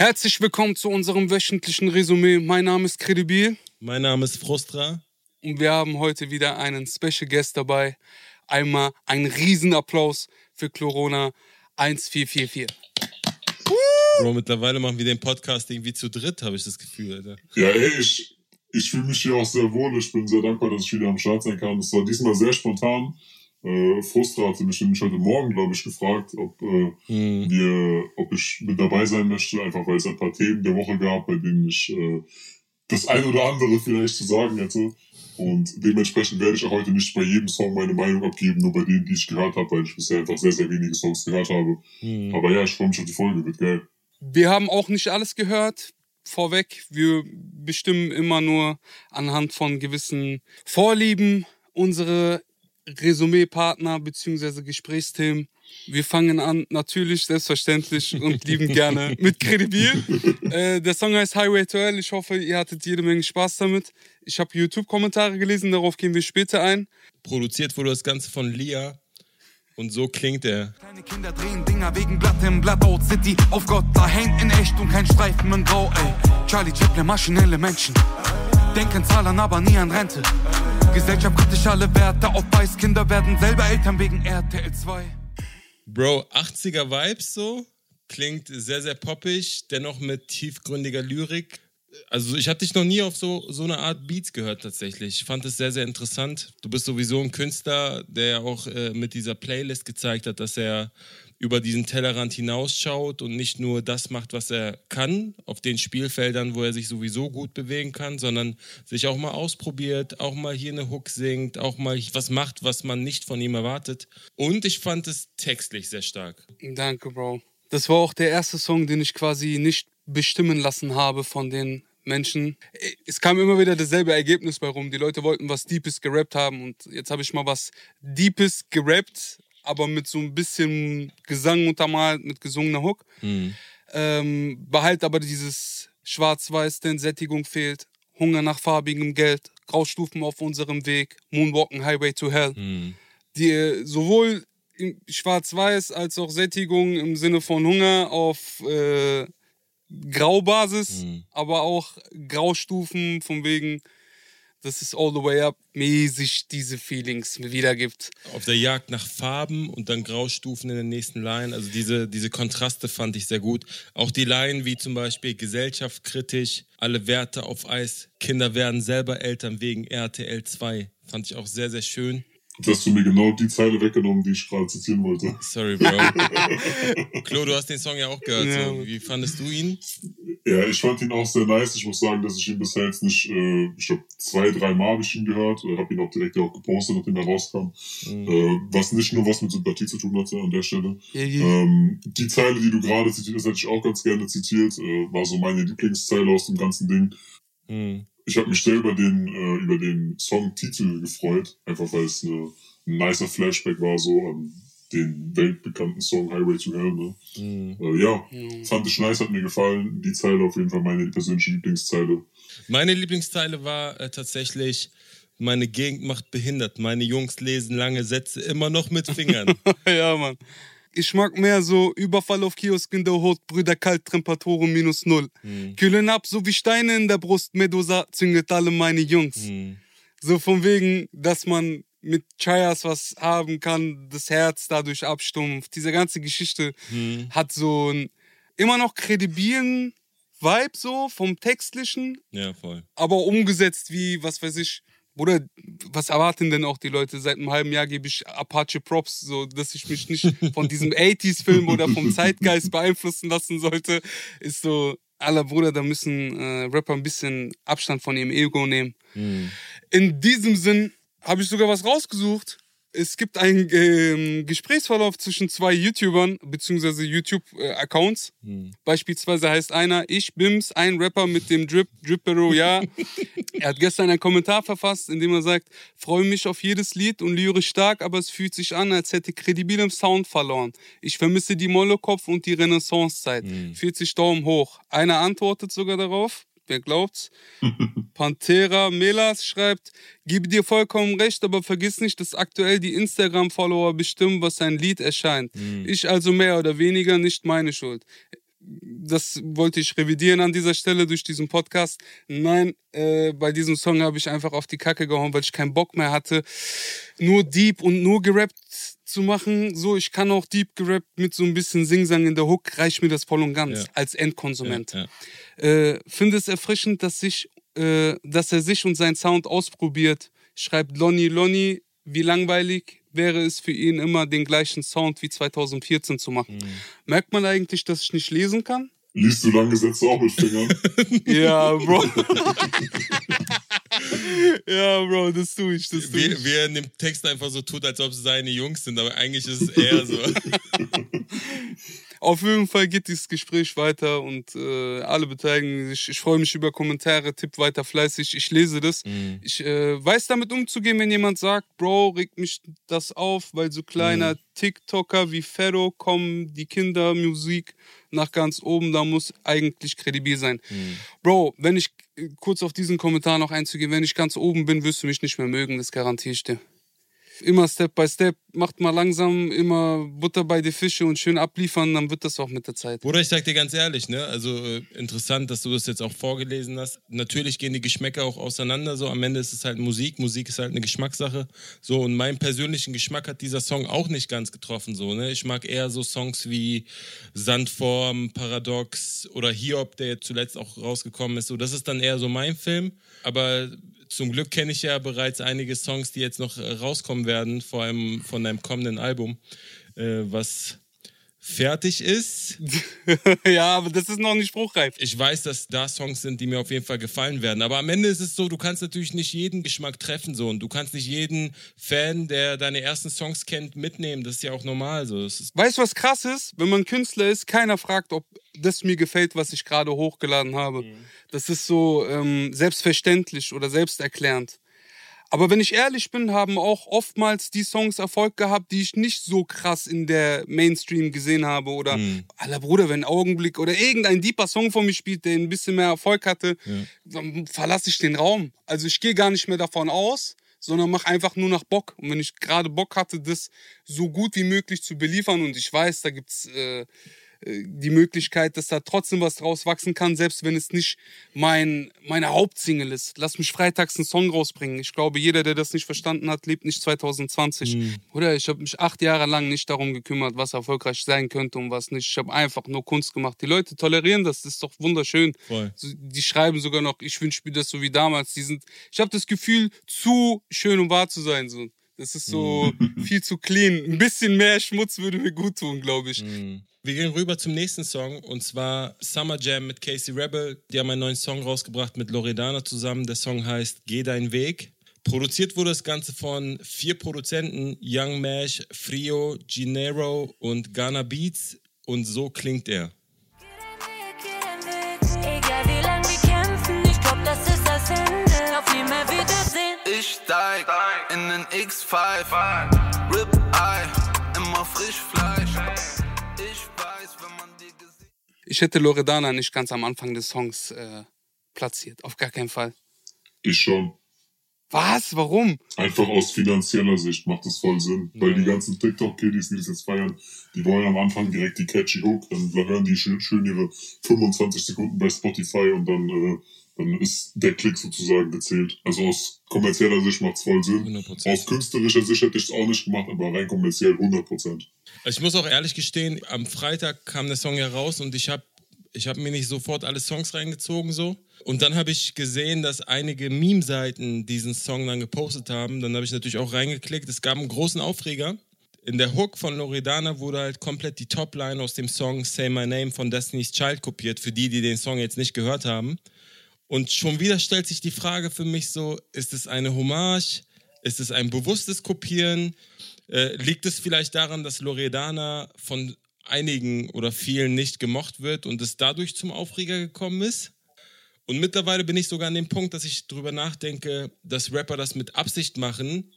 Herzlich willkommen zu unserem wöchentlichen Resümee. Mein Name ist Credibil. Mein Name ist Frustra. Und wir haben heute wieder einen Special Guest dabei. Einmal einen Riesenapplaus für Corona 1444. Bro, mittlerweile machen wir den Podcast irgendwie zu dritt, habe ich das Gefühl, Alter. Ja, ey, ich, ich fühle mich hier auch sehr wohl. Ich bin sehr dankbar, dass ich wieder am Start sein kann. Es war diesmal sehr spontan. Äh, Frustra hatte mich nämlich heute Morgen, glaube ich, gefragt, ob, äh, Hm. wir, ob ich mit dabei sein möchte, einfach weil es ein paar Themen der Woche gab, bei denen ich äh, das ein oder andere vielleicht zu sagen hätte. Und dementsprechend werde ich auch heute nicht bei jedem Song meine Meinung abgeben, nur bei denen, die ich gehört habe, weil ich bisher einfach sehr, sehr wenige Songs gehört habe. Hm. Aber ja, ich freue mich auf die Folge, wird geil. Wir haben auch nicht alles gehört. Vorweg, wir bestimmen immer nur anhand von gewissen Vorlieben unsere Resümee-Partner bzw. Gesprächsthemen. Wir fangen an, natürlich, selbstverständlich und lieben gerne mit Credibil. Äh, der Song heißt Highway to Hell. Ich hoffe, ihr hattet jede Menge Spaß damit. Ich habe YouTube-Kommentare gelesen, darauf gehen wir später ein. Produziert wurde das Ganze von Lia. Und so klingt er. Kleine Kinder drehen Dinger wegen Blatt im Blackout City. Auf Gott, da hängt in echt und kein Streifen in Grau, ey. Charlie Chaplin, maschinelle Menschen. Denken Zahlen, aber nie an Rente. Gesellschaft kritisch alle Werte auf Weiß. Kinder werden selber Eltern wegen RTL 2. Bro, 80er Vibes so. Klingt sehr, sehr poppig, dennoch mit tiefgründiger Lyrik. Also ich habe dich noch nie auf so, so eine Art Beats gehört tatsächlich. Ich fand es sehr, sehr interessant. Du bist sowieso ein Künstler, der ja auch äh, mit dieser Playlist gezeigt hat, dass er über diesen Tellerrand hinausschaut und nicht nur das macht, was er kann, auf den Spielfeldern, wo er sich sowieso gut bewegen kann, sondern sich auch mal ausprobiert, auch mal hier eine Hook singt, auch mal was macht, was man nicht von ihm erwartet. Und ich fand es textlich sehr stark. Danke, Bro. Das war auch der erste Song, den ich quasi nicht bestimmen lassen habe von den Menschen. Es kam immer wieder dasselbe Ergebnis bei rum. Die Leute wollten was Deepes gerappt haben und jetzt habe ich mal was Deepes gerappt, aber mit so ein bisschen Gesang untermalt, mit gesungener Hook. Hm. Ähm, behalt aber dieses Schwarz-Weiß, denn Sättigung fehlt. Hunger nach farbigem Geld, Graustufen auf unserem Weg, Moonwalken Highway to Hell. Hm. Die äh, sowohl Schwarz-Weiß als auch Sättigung im Sinne von Hunger auf äh, Graubasis, Mhm. aber auch Graustufen von wegen, dass es all the way up mäßig diese Feelings wiedergibt. Auf der Jagd nach Farben und dann Graustufen in der nächsten Line. Also diese, diese Kontraste fand ich sehr gut. Auch die Line wie zum Beispiel gesellschaftskritisch, alle Werte auf Eis, Kinder werden selber Eltern wegen RTL 2. Fand ich auch sehr, sehr schön. Jetzt hast du mir genau die Zeile weggenommen, die ich gerade zitieren wollte. Sorry, Bro. Klo, du hast den Song ja auch gehört. Ja. So. Wie fandest du ihn? Ja, ich fand ihn auch sehr nice. Ich muss sagen, dass ich ihn bisher jetzt nicht, äh, ich glaube, zwei, drei Mal habe ich ihn gehört. Äh, habe ihn auch direkt auch gepostet, nachdem er rauskam. Mhm. Äh, was nicht nur was mit Sympathie zu tun hatte an der Stelle. Ja, ja. Ähm, die Zeile, die du gerade zitiert hast, hätte ich auch ganz gerne zitiert. Äh, war so meine Lieblingszeile aus dem ganzen Ding. Mhm. Ich habe mich sehr über den, äh, über den Songtitel gefreut. Einfach weil es eine, ein nicer Flashback war, so an den weltbekannten Song Highway to Hell. Ne? Mhm. Äh, ja, Ja. fand ich nice, hat mir gefallen. Die Zeile auf jeden Fall meine persönliche Lieblingszeile. Meine Lieblingsteile war äh, tatsächlich, meine Gegend macht behindert. Meine Jungs lesen lange Sätze immer noch mit Fingern. ja, Mann. Ich mag mehr so Überfall auf Kiosk in der Hut, Brüder kalt, Temperatur minus null. Mhm. Kühlen ab, so wie Steine in der Brust, Medusa zünget alle meine Jungs. Mhm. So von wegen, dass man mit Chayas was haben kann, das Herz dadurch abstumpft. Diese ganze Geschichte Mhm. hat so einen immer noch kredibilen Vibe so vom Textlichen, Ja, voll. aber umgesetzt wie, was weiß ich, Bruder, was erwarten denn auch die Leute? Seit einem halben Jahr gebe ich Apache Props, so dass ich mich nicht von diesem 80s-Film oder vom Zeitgeist beeinflussen lassen sollte. Ist so, aller Bruder, da müssen äh, Rapper ein bisschen Abstand von ihrem Ego nehmen. Mhm. In diesem Sinn habe ich sogar was rausgesucht. Es gibt einen ähm, Gesprächsverlauf zwischen zwei YouTubern beziehungsweise YouTube-Accounts. Mhm. Beispielsweise heißt einer, ich Bims, ein Rapper mit dem Drip, Drippero, ja. er hat gestern einen Kommentar verfasst, in dem er sagt, freue mich auf jedes Lied und lyrisch stark, aber es fühlt sich an, als hätte kredibilem Sound verloren. Ich vermisse die Mollekopf und die Renaissance-Zeit. 40 Daumen hoch. Einer antwortet sogar darauf. Wer glaubt's? Pantera Melas schreibt, gebe dir vollkommen recht, aber vergiss nicht, dass aktuell die Instagram-Follower bestimmen, was ein Lied erscheint. Ich also mehr oder weniger nicht meine Schuld. das wollte ich revidieren an dieser Stelle durch diesen Podcast. Nein, äh, bei diesem Song habe ich einfach auf die Kacke gehauen, weil ich keinen Bock mehr hatte, nur deep und nur gerappt zu machen. So, ich kann auch deep gerappt mit so ein bisschen Singsang in der Hook, reicht mir das voll und ganz Ja. als Endkonsument. Ja, Äh, Finde es erfrischend, dass, sich, äh, dass er sich und seinen Sound ausprobiert. Schreibt Lonnie Lonnie, wie langweilig wäre es für ihn immer, den gleichen Sound wie 2014 zu machen. Merkt man eigentlich, dass ich nicht lesen kann? Liest du lange Sätze auch mit Fingern? Ja, Bro. ja, Bro, das tue ich, das tue ich. wie er in dem Text einfach so tut, als ob es seine Jungs sind, aber eigentlich ist es eher so. Auf jeden Fall geht dieses Gespräch weiter und äh, alle beteiligen sich. Ich freue mich über Kommentare, tipp weiter fleißig. Ich lese das. Ich äh, weiß damit umzugehen, wenn jemand sagt, Bro, regt mich das auf, weil so kleiner TikToker wie Ferro kommen die Kindermusik nach ganz oben, da muss eigentlich kredibil sein. Bro, wenn ich kurz auf diesen Kommentar noch einzugehen, wenn ich ganz oben bin, wirst du mich nicht mehr mögen, das garantiere ich dir. Immer Step by Step, macht mal langsam, immer Butter bei die Fische und schön abliefern, dann wird das auch mit der Zeit. Bruder, ich sag dir ganz ehrlich, ne? Also äh, interessant, dass du das jetzt auch vorgelesen hast. Natürlich gehen die Geschmäcker auch auseinander. So am Ende ist es halt Musik. Musik ist halt eine Geschmackssache. So und meinen persönlichen Geschmack hat dieser Song auch nicht ganz getroffen. So ne, ich mag eher so Songs wie Sandform, Paradox oder Hiob, der jetzt zuletzt auch rausgekommen ist. So das ist dann eher so mein Film. Aber zum Glück kenne ich ja bereits einige Songs, die jetzt noch äh, rauskommen werden, vor allem von deinem kommenden Album, äh, was fertig ist. ja, aber das ist noch nicht spruchreif. Ich weiß, dass da Songs sind, die mir auf jeden Fall gefallen werden. Aber am Ende ist es so, du kannst natürlich nicht jeden Geschmack treffen so und du kannst nicht jeden Fan, der deine ersten Songs kennt, mitnehmen. Das ist ja auch normal so. Weißt du, was krass ist? Wenn man Künstler ist, keiner fragt, ob das mir gefällt, was ich gerade hochgeladen habe. Das ist so ähm, selbstverständlich oder selbsterklärend. Aber wenn ich ehrlich bin, haben auch oftmals die Songs Erfolg gehabt, die ich nicht so krass in der Mainstream gesehen habe. Oder, aller Bruder, wenn Augenblick oder irgendein deeper Song von mir spielt, der ein bisschen mehr Erfolg hatte, dann verlasse ich den Raum. Also ich gehe gar nicht mehr davon aus, sondern mache einfach nur nach Bock. Und wenn ich gerade Bock hatte, das so gut wie möglich zu beliefern und ich weiß, da gibt's äh, die Möglichkeit, dass da trotzdem was draus wachsen kann, selbst wenn es nicht mein, meine Hauptsingle ist. Lass mich freitags einen Song rausbringen. Ich glaube, jeder, der das nicht verstanden hat, lebt nicht 2020. Oder ich habe mich acht Jahre lang nicht darum gekümmert, was erfolgreich sein könnte und was nicht. Ich habe einfach nur Kunst gemacht. Die Leute tolerieren das, das ist doch wunderschön. Voll. Die schreiben sogar noch, ich wünsche mir das so wie damals. Die sind, ich habe das Gefühl, zu schön, um wahr zu sein. So. Das ist so viel zu clean. Ein bisschen mehr Schmutz würde mir gut tun, glaube ich. Wir gehen rüber zum nächsten Song und zwar Summer Jam mit Casey Rebel. Die haben einen neuen Song rausgebracht mit Loredana zusammen. Der Song heißt Geh dein Weg. Produziert wurde das Ganze von vier Produzenten: Young Mash, Frio, Ginero und Ghana Beats. Und so klingt er. In den X5, Rip Eye, immer frisch Fleisch. Ich weiß, wenn man dir gesehen. Ich hätte Loredana nicht ganz am Anfang des Songs äh, platziert. Auf gar keinen Fall. Ich schon. Was? Warum? Einfach aus finanzieller Sicht macht das voll Sinn. Weil die ganzen TikTok-Kiddies, die das jetzt feiern, die wollen am Anfang direkt die catchy Hook, dann hören die schön, schön ihre 25 Sekunden bei Spotify und dann, äh, dann ist der Klick sozusagen gezählt. Also aus kommerzieller Sicht macht's voll Sinn. 100%. Aus künstlerischer Sicht hätte ich es auch nicht gemacht, aber rein kommerziell 100%. Ich muss auch ehrlich gestehen, am Freitag kam der Song ja raus und ich habe ich hab mir nicht sofort alle Songs reingezogen so. Und dann habe ich gesehen, dass einige Meme-Seiten diesen Song dann gepostet haben. Dann habe ich natürlich auch reingeklickt. Es gab einen großen Aufreger. In der Hook von Loredana wurde halt komplett die Topline aus dem Song Say My Name von Destiny's Child kopiert, für die, die den Song jetzt nicht gehört haben. Und schon wieder stellt sich die Frage für mich so, ist es eine Hommage? Ist es ein bewusstes Kopieren? Äh, liegt es vielleicht daran, dass Loredana von einigen oder vielen nicht gemocht wird und es dadurch zum Aufreger gekommen ist? Und mittlerweile bin ich sogar an dem Punkt, dass ich drüber nachdenke, dass Rapper das mit Absicht machen,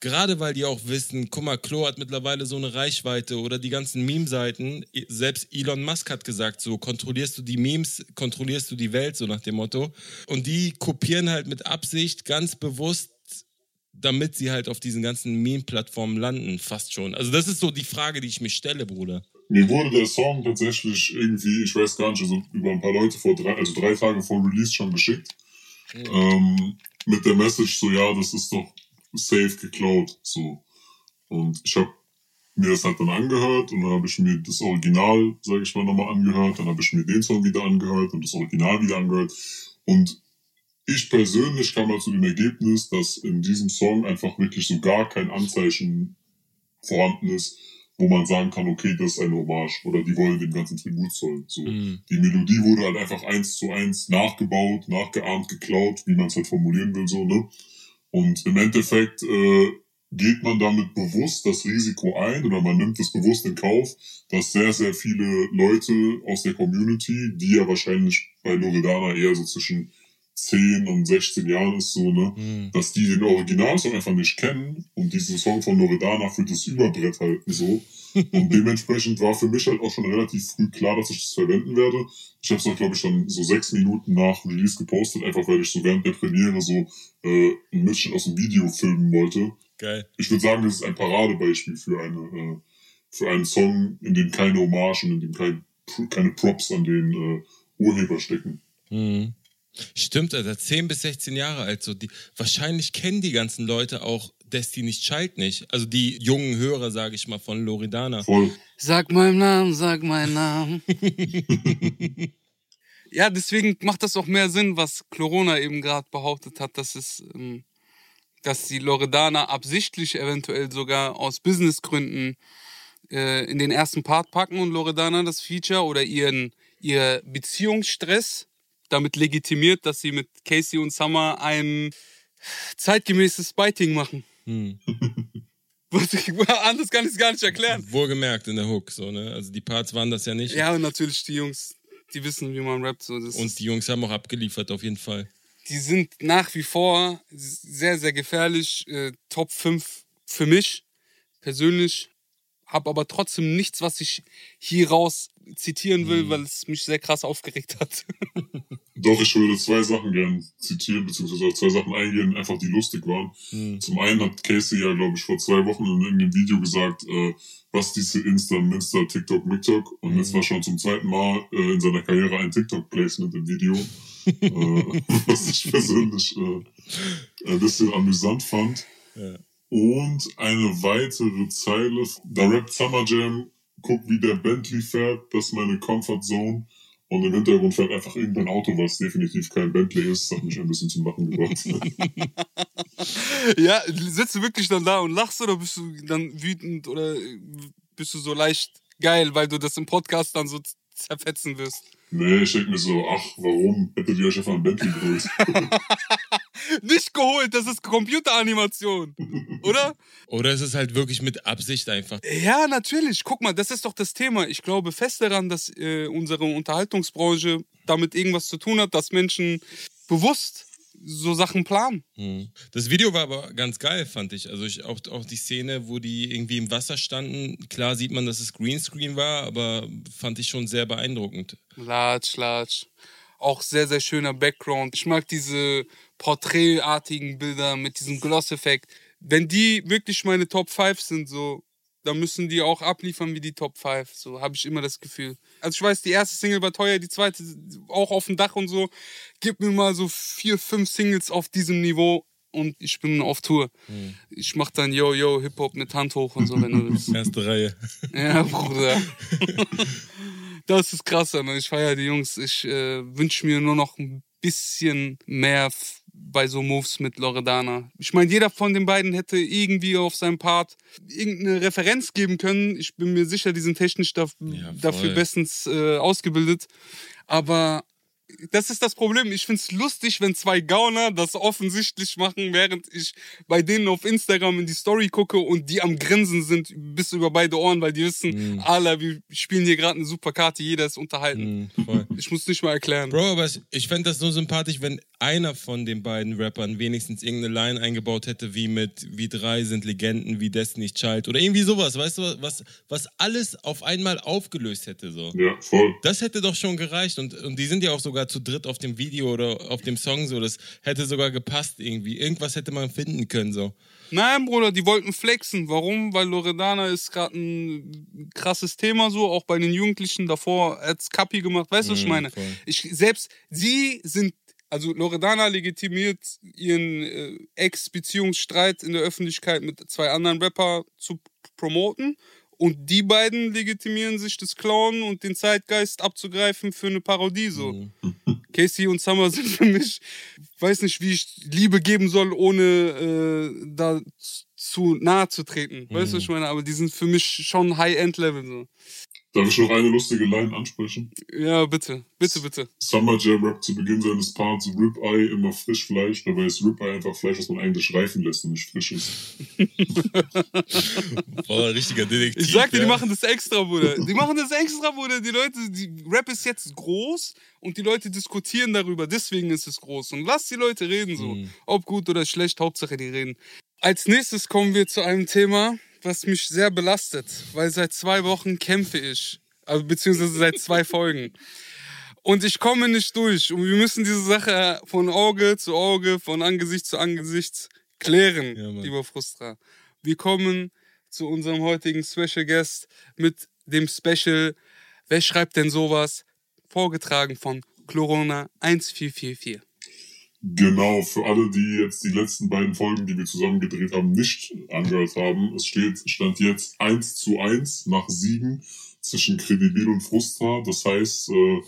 gerade weil die auch wissen, guck mal, Klo hat mittlerweile so eine Reichweite oder die ganzen Meme-Seiten. Selbst Elon Musk hat gesagt, so kontrollierst du die Memes, kontrollierst du die Welt, so nach dem Motto. Und die kopieren halt mit Absicht ganz bewusst damit sie halt auf diesen ganzen Meme-Plattformen landen, fast schon. Also das ist so die Frage, die ich mir stelle, Bruder. Mir wurde der Song tatsächlich irgendwie, ich weiß gar nicht, also über ein paar Leute vor drei, also drei Tage vor Release schon geschickt. Ähm, mit der Message so, ja, das ist doch safe geklaut. So. Und ich habe mir das halt dann angehört und dann habe ich mir das Original, sage ich mal, nochmal angehört. Dann habe ich mir den Song wieder angehört und das Original wieder angehört. Und ich persönlich kam mal zu dem Ergebnis, dass in diesem Song einfach wirklich so gar kein Anzeichen vorhanden ist, wo man sagen kann, okay, das ist eine Hommage oder die wollen dem ganzen Tribut zollen. So. Mhm. Die Melodie wurde halt einfach eins zu eins nachgebaut, nachgeahmt, geklaut, wie man es halt formulieren will, so, ne? Und im Endeffekt äh, geht man damit bewusst das Risiko ein oder man nimmt es bewusst in Kauf, dass sehr, sehr viele Leute aus der Community, die ja wahrscheinlich bei Loredana eher so zwischen 10 und 16 Jahren ist, so, ne, Mhm. dass die den Originalsong einfach nicht kennen und diesen Song von Loredana für das Überbrett halten, so. Und dementsprechend war für mich halt auch schon relativ früh klar, dass ich das verwenden werde. Ich habe es auch, glaube ich, schon so sechs Minuten nach Release gepostet, einfach weil ich so während der Premiere so äh, ein Mitschnitt aus dem Video filmen wollte. Geil. Ich würde sagen, das ist ein Paradebeispiel für eine äh, für einen Song, in dem keine Hommage und in dem kein, keine Props an den äh, Urheber stecken. Mhm. Stimmt, also 10 bis 16 Jahre alt. So die, wahrscheinlich kennen die ganzen Leute auch Destiny's Child nicht. Also die jungen Hörer, sage ich mal, von Loredana. Voll. Sag meinen Namen, sag meinen Namen. ja, deswegen macht das auch mehr Sinn, was Corona eben gerade behauptet hat, dass es, ähm, dass die Loredana absichtlich eventuell sogar aus Businessgründen äh, in den ersten Part packen und Loredana das Feature oder ihren ihr Beziehungsstress damit legitimiert, dass sie mit Casey und Summer ein zeitgemäßes Biting machen. Hm. Anders kann ich es gar nicht erklären. Wohlgemerkt in der Hook, so, ne? Also die Parts waren das ja nicht. Ja, und natürlich die Jungs, die wissen, wie man rappt. So, das Und die Jungs haben auch abgeliefert, auf jeden Fall. die sind nach wie vor sehr, sehr gefährlich. Äh, Top 5 für mich persönlich. Hab aber trotzdem nichts, was ich hier raus zitieren will, Mhm. weil es mich sehr krass aufgeregt hat. Doch, ich würde zwei Sachen gern zitieren, beziehungsweise auf zwei Sachen eingehen, einfach die lustig waren. Hm. Zum einen hat Casey ja, glaube ich, vor zwei Wochen in irgendeinem Video gesagt, äh, was diese Insta, Minsta, TikTok, MikTok. Und Mhm. jetzt war schon zum zweiten Mal äh, in seiner Karriere ein TikTok-Placement im Video. äh, was ich persönlich äh, ein bisschen amüsant fand. Ja. Und eine weitere Zeile, da rappt Summer Jam, guck wie der Bentley fährt, das ist meine Comfort Zone. Und im Hintergrund fährt einfach irgendein Auto, was definitiv kein Bentley ist. Das hat mich ein bisschen zum Lachen gebracht. ja, sitzt du wirklich dann da und lachst oder bist du dann wütend oder bist du so leicht geil, weil du das im Podcast dann so zerfetzen wirst? Nee, ich denke mir so, ach, warum hättet ihr euch einfach ein Bentley geholt? Nicht geholt, das ist Computeranimation, oder? Oder es ist halt wirklich mit Absicht einfach. Ja, natürlich. Guck mal, das ist doch das Thema. Ich glaube fest daran, dass äh, unsere Unterhaltungsbranche damit irgendwas zu tun hat, dass Menschen bewusst so Sachen planen. Hm. Das Video war aber ganz geil, fand ich. Also ich, auch, auch die Szene, wo die irgendwie im Wasser standen. Klar sieht man, dass es Greenscreen war, aber fand ich schon sehr beeindruckend. Latsch, latsch. Auch sehr, sehr schöner Background. Ich mag diese porträtartigen Bilder mit diesem Gloss-Effekt. Wenn die wirklich meine Top 5 sind, so, dann müssen die auch abliefern wie die Top 5. So habe ich immer das Gefühl. Also ich weiß, die erste Single war teuer, die zweite auch auf dem Dach und so. Gib mir mal so vier, fünf Singles auf diesem Niveau und ich bin auf Tour. Ich mach dann Yo, Yo, Hip-Hop mit Hand hoch und so, wenn du willst. Erste Reihe. Ja, Bruder. das ist krass, Alter. Ich feiere die Jungs. Ich äh, wünsche mir nur noch ein bisschen mehr bei so Moves mit Loredana. Ich meine, jeder von den beiden hätte irgendwie auf seinem Part irgendeine Referenz geben können. Ich bin mir sicher, die sind technisch da, Ja, dafür bestens äh, ausgebildet. Aber das ist das Problem. Ich find's lustig, wenn zwei Gauner das offensichtlich machen, während ich bei denen auf Instagram in die Story gucke und die am Grinsen sind bis über beide Ohren, weil die wissen, Mhm. Alter, wir spielen hier gerade eine super Karte, jeder ist unterhalten. Hm, voll. Ich muss nicht mal erklären. Bro, aber ich- ich fände das so sympathisch, wenn einer von den beiden Rappern wenigstens irgendeine Line eingebaut hätte, wie mit wie drei sind Legenden, wie Destiny's Child oder irgendwie sowas, weißt du, was, was alles auf einmal aufgelöst hätte. So. Ja, voll. Das hätte doch schon gereicht und, und die sind ja auch sogar zu dritt auf dem Video oder auf dem Song so. Das hätte sogar gepasst irgendwie. Irgendwas hätte man finden können so. Nein, Bruder, die wollten flexen. Warum? Weil Loredana ist gerade ein krasses Thema so, auch bei den Jugendlichen davor als Kapi gemacht. Weißt du, was ich Mhm, meine? voll. Ich, selbst sie sind, also Loredana legitimiert ihren äh, Ex-Beziehungsstreit in der Öffentlichkeit mit zwei anderen Rapper zu promoten. Und die beiden legitimieren sich das Clown und den Zeitgeist abzugreifen für eine Parodie so. Mhm. Casey und Summer sind für mich, weiß nicht, wie ich Liebe geben soll, ohne äh, da zu nahe zu treten. Weißt du, was ich meine? Aber die sind für mich schon High-End-Level. So. Darf ich noch eine lustige Line ansprechen? Ja, bitte, bitte, bitte. Summer Jam rappt zu Beginn seines Parts Ribeye immer Frischfleisch. Dabei ist Ribeye einfach Fleisch, das man eigentlich reifen lässt und nicht frisch ist. Voll richtiger Detektiv. Ich sag dir, ja. die machen das extra, Bruder. Die machen das extra, Bruder. Die Leute, die Rap ist jetzt groß und die Leute diskutieren darüber. Deswegen ist es groß. Und lass die Leute reden so. Mhm. Ob gut oder schlecht, Hauptsache die reden. Als nächstes kommen wir zu einem Thema, was mich sehr belastet, weil seit zwei Wochen kämpfe ich. Also, beziehungsweise seit zwei Folgen. Und ich komme nicht durch. Und wir müssen diese Sache von Auge zu Auge, von Angesicht zu Angesicht klären, Ja, lieber Frustra. Wir kommen zu unserem heutigen Special Guest mit dem Special Wer schreibt denn sowas? Vorgetragen von Chlorona 1444. Genau, für alle, die jetzt die letzten beiden Folgen, die wir zusammen gedreht haben, nicht angehört haben. Es steht, stand jetzt 1 zu 1 nach Siegen zwischen Credibil und Frustra. Das heißt, äh,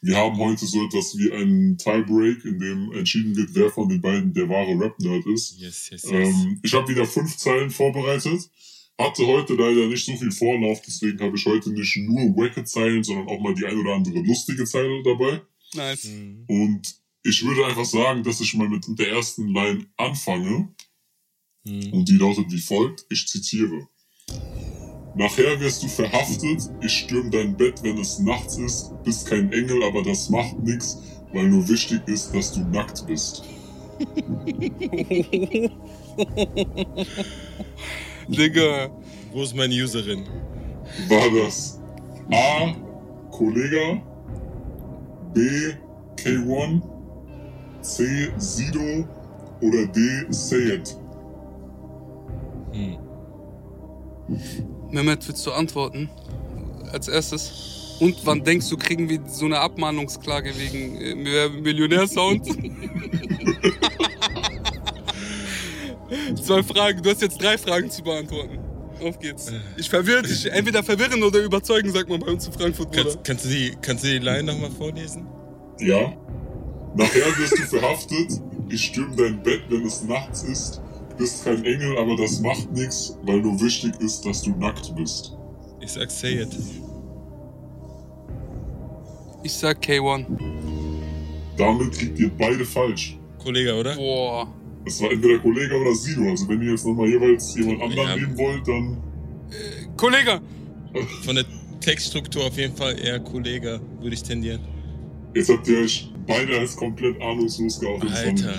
wir haben heute so etwas wie einen Tiebreak, in dem entschieden wird, wer von den beiden der wahre Rap-Nerd ist. Yes, yes, yes. Ähm, ich habe wieder fünf Zeilen vorbereitet. Hatte heute leider nicht so viel Vorlauf, deswegen habe ich heute nicht nur wacke Zeilen, sondern auch mal die ein oder andere lustige Zeile dabei. Nice. Und ich würde einfach sagen, dass ich mal mit der ersten Line anfange. Mhm. Und die lautet wie folgt. Ich zitiere. Nachher wirst du verhaftet, ich stürm dein Bett, wenn es nachts ist, bist kein Engel, aber das macht nix, weil nur wichtig ist, dass du nackt bist. Digga. Wo ist meine Userin? War das A. Kollega, B. K1, C. Sido oder D. Sayed? Hm. Mehmet, willst du antworten? Als erstes. Und wann denkst du, kriegen wir so eine Abmahnungsklage wegen äh, Millionärsound? Zwei Fragen. Du hast jetzt drei Fragen zu beantworten. Auf geht's. Ich verwirre dich. Entweder verwirren oder überzeugen, sagt man bei uns in Frankfurt. Kannst, kannst, du die, kannst du die Line nochmal vorlesen? Ja. Nachher wirst du verhaftet, ich stürm dein Bett, wenn es nachts ist, bist kein Engel, aber das macht nix, weil nur wichtig ist, dass du nackt bist. Ich sag say it. Ich sag K1. Damit liegt ihr beide falsch. Kollege, oder? Boah. Es war entweder Kollege oder Sido. Also wenn ihr jetzt nochmal jeweils jemand anderen Ja. nehmen wollt, dann Kollege! Von der Textstruktur auf jeden Fall eher Kollege, würde ich tendieren. jetzt habt ihr euch beide als komplett ahnungslos war Alter.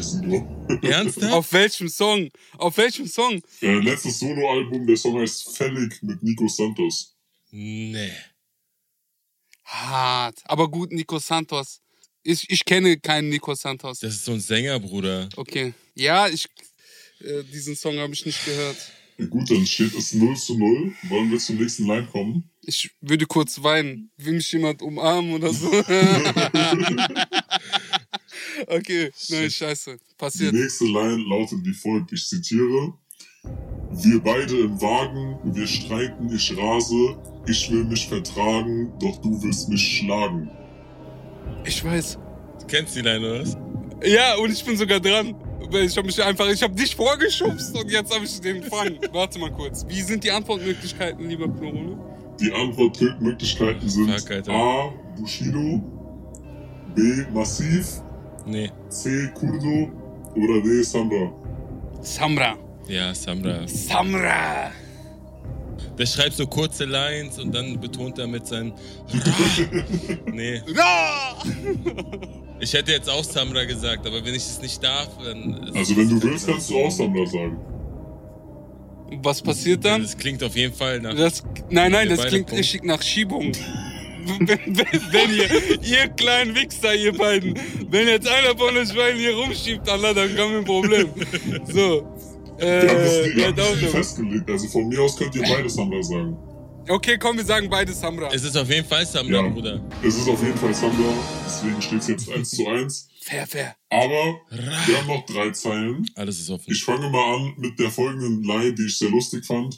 Ernsthaft? Auf welchem Song? Auf welchem Song? Äh, letztes Soloalbum, der Song heißt Fällig mit Nico Santos. Nee. Hart. Aber gut, Nico Santos. Ich, ich kenne keinen Nico Santos. Das ist so ein Sänger, Bruder. Okay. Ja, ich. Äh, diesen Song habe ich nicht gehört. Ja, gut, dann steht es 0 zu 0. Wollen wir zum nächsten Line kommen? Ich würde kurz weinen. Will mich jemand umarmen oder so? okay. Nein, scheiße. Die Passiert. nächste Line lautet wie folgt, ich zitiere. Wir beide im Wagen, wir streiten, ich rase, ich will mich vertragen, doch du willst mich schlagen. Ich weiß. Du kennst die Line, oder was? Ja, und ich bin sogar dran. Weil Ich habe mich einfach, ich habe dich vorgeschubst und jetzt habe ich den Fang. Warte mal kurz. Wie sind die Antwortmöglichkeiten, lieber Plurone? Die Antwortmöglichkeiten sind Fuck. A. Bushido, B. Massiv, Nee. C. Kurdo oder D. Samra. Samra. Ja, Samra. Samra. Der schreibt so kurze Lines und dann betont er mit seinen. nee. Ich hätte jetzt auch Samra gesagt, aber wenn ich es nicht darf, dann. Also wenn du willst, kannst du auch Sammler sagen. Was passiert dann? Das klingt auf jeden Fall nach. Das, nein, nein, das klingt Punkt. richtig nach Schiebung. wenn, wenn, wenn ihr, ihr kleinen Wichser, ihr beiden, wenn jetzt einer von euch beiden hier rumschiebt, Allah, dann haben wir ein Problem. So. Wir haben das, Äh, ja, das Daumen. festgelegt. Also von mir aus könnt ihr beide Sammler sagen. okay, komm, wir sagen beide Samra. Es ist auf jeden Fall Samra, Ja. Bruder. Es ist auf jeden Fall Sammler, deswegen steht es jetzt 1 zu 1. Fair, fair. Aber wir haben noch drei Zeilen. Alles ist offen. Ich fange mal an mit der folgenden Line, die ich sehr lustig fand.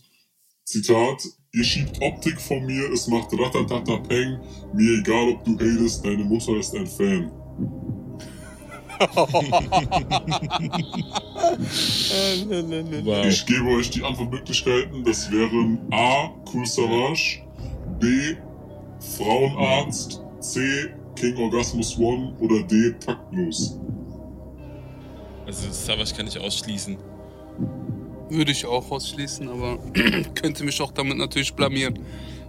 Zitat, ihr schiebt Optik von mir, es macht Ratatata Peng, mir egal ob du hatest, deine Mutter ist ein Fan. Wow. Ich gebe euch die Antwortmöglichkeiten, das wären A. Cool Savage, B. Frauenarzt, C. King Orgasmus One oder D. Taktlos. Also, Savage kann ich ausschließen. Würde ich auch ausschließen, aber könnte mich auch damit natürlich blamieren.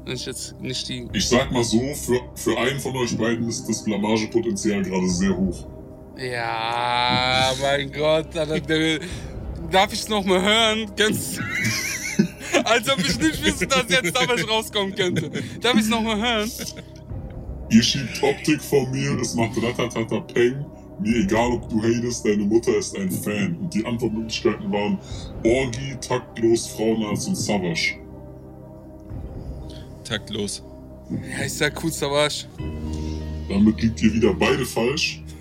Wenn ich jetzt nicht die. Ich sag mal so, für, für einen von euch beiden ist das Blamagepotenzial gerade sehr hoch. Ja, mein Gott, Alter, der, darf ich es nochmal hören? Ganz. Als ob ich nicht wüsste, dass jetzt damals rauskommen könnte. Darf ich es nochmal hören? Ihr schiebt Optik von mir, es macht Ratatata Peng. Mir egal, ob du hatest, deine Mutter ist ein Fan. Und die Antwortmöglichkeiten waren Orgi, Taktlos, Frauenarzt und Savage. Taktlos. Ja, ich sag cool Savage. Damit liegt ihr wieder beide falsch.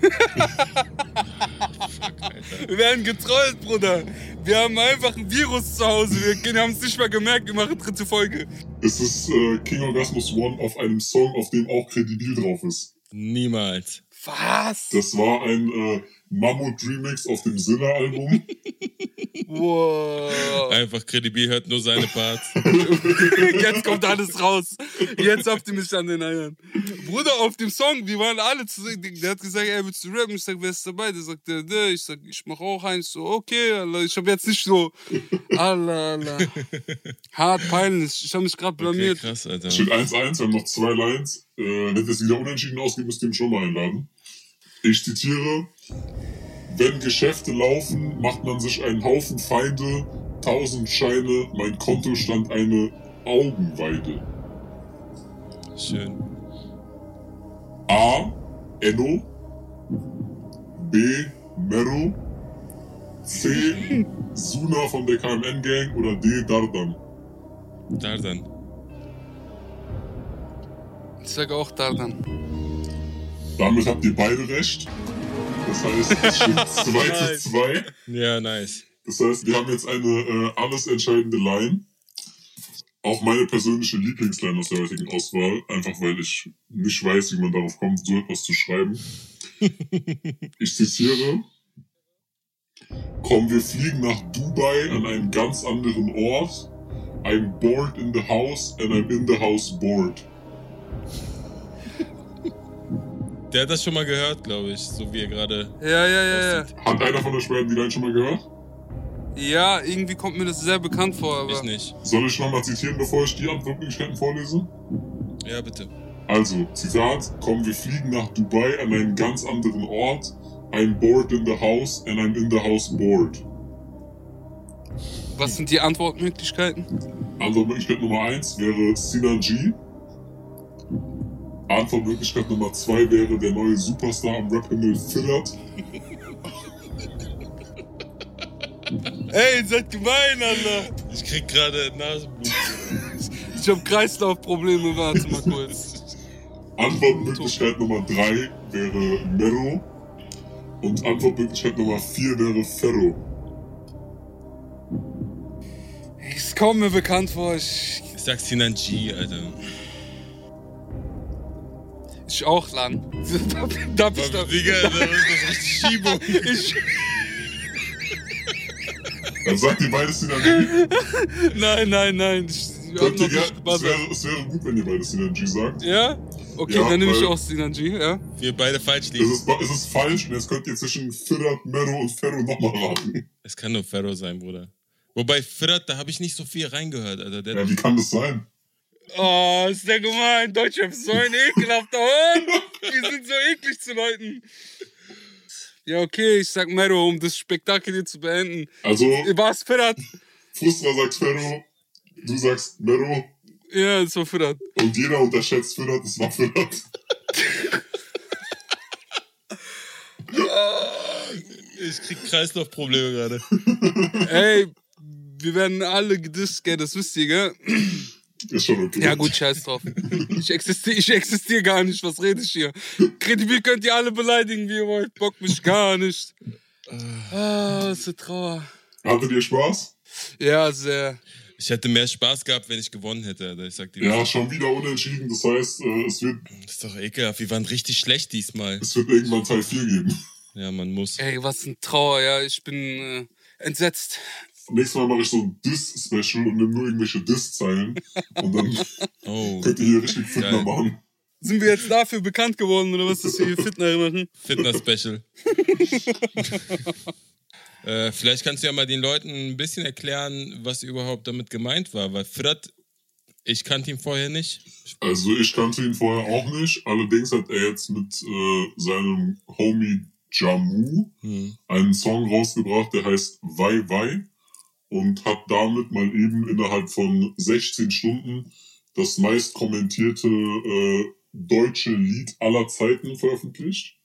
Wir werden getrollt, Bruder. Wir haben einfach ein Virus zu Hause. Wir haben es nicht mal gemerkt. Wir machen dritte Folge. Es ist äh, King Orgasmus One auf einem Song, auf dem auch Kredibil drauf ist. Niemals. Was? Das war ein äh, Mammut-Remix auf dem Sinner-Album. Wow. Einfach kredibil hört nur seine Parts. Jetzt kommt alles raus. Jetzt habt ihr mich an den Eiern. Bruder, auf dem Song, wir waren alle zusammen. Der hat gesagt, ey, willst du rappen? Ich sag, wer ist dabei? Der sagt, der, der. Ich sag, ich mach auch eins. So, okay, Allah. Ich hab jetzt nicht so. Allah, Allah. Hart peinlich. Ich hab mich gerade Okay, blamiert. krass, Alter. Steht 1-1, wir haben noch zwei Lines. Äh, wenn es wieder unentschieden ausgeht, müsst ihr ihn schon mal einladen. Ich zitiere. Wenn Geschäfte laufen, macht man sich einen Haufen Feinde, tausend Scheine, mein Kontostand eine Augenweide. Schön. A. Enno. B. Mero. C. Suna von der KMN Gang oder D. Dardan. Dardan. Ich sag auch Dardan. Damit habt ihr beide recht. Das heißt, es steht 2 zu 2. Ja, nice. Das heißt, wir haben jetzt eine äh, alles entscheidende Line. Auch meine persönliche Lieblingsline aus der heutigen Auswahl, einfach weil ich nicht weiß, wie man darauf kommt, so etwas zu schreiben. Ich zitiere. Komm, wir fliegen nach Dubai an einen ganz anderen Ort. I'm bored in the house and I'm in the house bored. Der hat das schon mal gehört, glaube ich, so wie er gerade. Ja, ja, ja, ja. Hat einer von euch beiden die Line schon mal gehört? Ja, irgendwie kommt mir das sehr bekannt vor, aber. Ich nicht. Soll ich nochmal zitieren, bevor ich die Antwortmöglichkeiten vorlese? Ja, bitte. Also, Zitat, komm, wir fliegen nach Dubai an einen ganz anderen Ort. I'm bored in the house and I'm in the house bored. Was sind die Antwortmöglichkeiten? Antwortmöglichkeit Nummer 1 wäre Sinan G. Antwortmöglichkeit Nummer 2 wäre der neue Superstar am Rap-Himmel Fillert. Ey, seid gemein, Alter. Ich krieg gerade Nasenblut. Ich hab Kreislaufprobleme, warte mal kurz. Antwortmöglichkeit Nummer 3 wäre Mero. Und Antwortmöglichkeit Nummer 4 wäre Ferro. Es kommt mir bekannt vor. Ich, Ich sag Sinan G, Alter. Ich auch, Lan. Darf, darf ich da, Digga, da ist das richtig Schiebung. ich, Dann sagt ihr beides Sinan G. nein, nein, nein. Ich, ich hab Könnt ihr noch nicht es, wäre, es wäre gut, wenn ihr beides Sinan G sagt. Ja? Okay, Ja, dann nehme ich auch Sinanji, ja? Wir beide falsch Es liegen. ist, es ist falsch und jetzt könnt ihr zwischen Fillert, Mero und Ferro nochmal raten. Es kann nur Ferro sein, Bruder. Wobei Firat, da habe ich nicht so viel reingehört, Alter. Der, Ja, wie kann das sein? Oh, ist der gemein. Deutschrap ist so ein ekelhafter Hund. Die sind so eklig zu Leuten. Ja, okay, ich sag Mero, um das Spektakel hier zu beenden. Also, Was, Firat? Frustra sagt Ferro, du sagst Mero Ja, es war Firat. und jeder unterschätzt Firat, das war Firat. ich krieg Kreislaufprobleme gerade. Ey, wir werden alle gedisst, gell, das wisst ihr, gell? Ist schon okay. Ja, gut, scheiß drauf. Ich existiere ich existier gar nicht, was rede ich hier? Kredibil könnt ihr alle beleidigen, wie ihr wollt. Bock mich gar nicht. Ah, ist eine Trauer. Hattet ihr Spaß? Ja, sehr. Ich hätte mehr Spaß gehabt, wenn ich gewonnen hätte. Ich sag dir, Ja, schon wieder unentschieden. Das heißt, äh, es wird, das ist doch ekelhaft. Wir waren richtig schlecht diesmal. es wird irgendwann Teil 4 geben. Ja, man muss. Ey, was ein Trauer, ja. Ich bin äh, entsetzt. Nächstes Mal mache ich so ein Diss-Special und nehme nur irgendwelche Diss-Zeilen. Und dann Oh, könnt ihr hier richtig Fitner Geil. machen. Sind wir jetzt dafür bekannt geworden, oder was, dass wir hier Fitner machen? Fitness-Special. äh, vielleicht kannst du ja mal den Leuten ein bisschen erklären, was überhaupt damit gemeint war. Weil Firat, ich kannte ihn vorher nicht. Also ich kannte ihn vorher auch nicht. Allerdings hat er jetzt mit äh, seinem Homie Jamu Hm. einen Song rausgebracht, der heißt Wei Wei und hat damit mal eben innerhalb von 16 Stunden das meist kommentierte äh, deutsche Lied aller Zeiten veröffentlicht.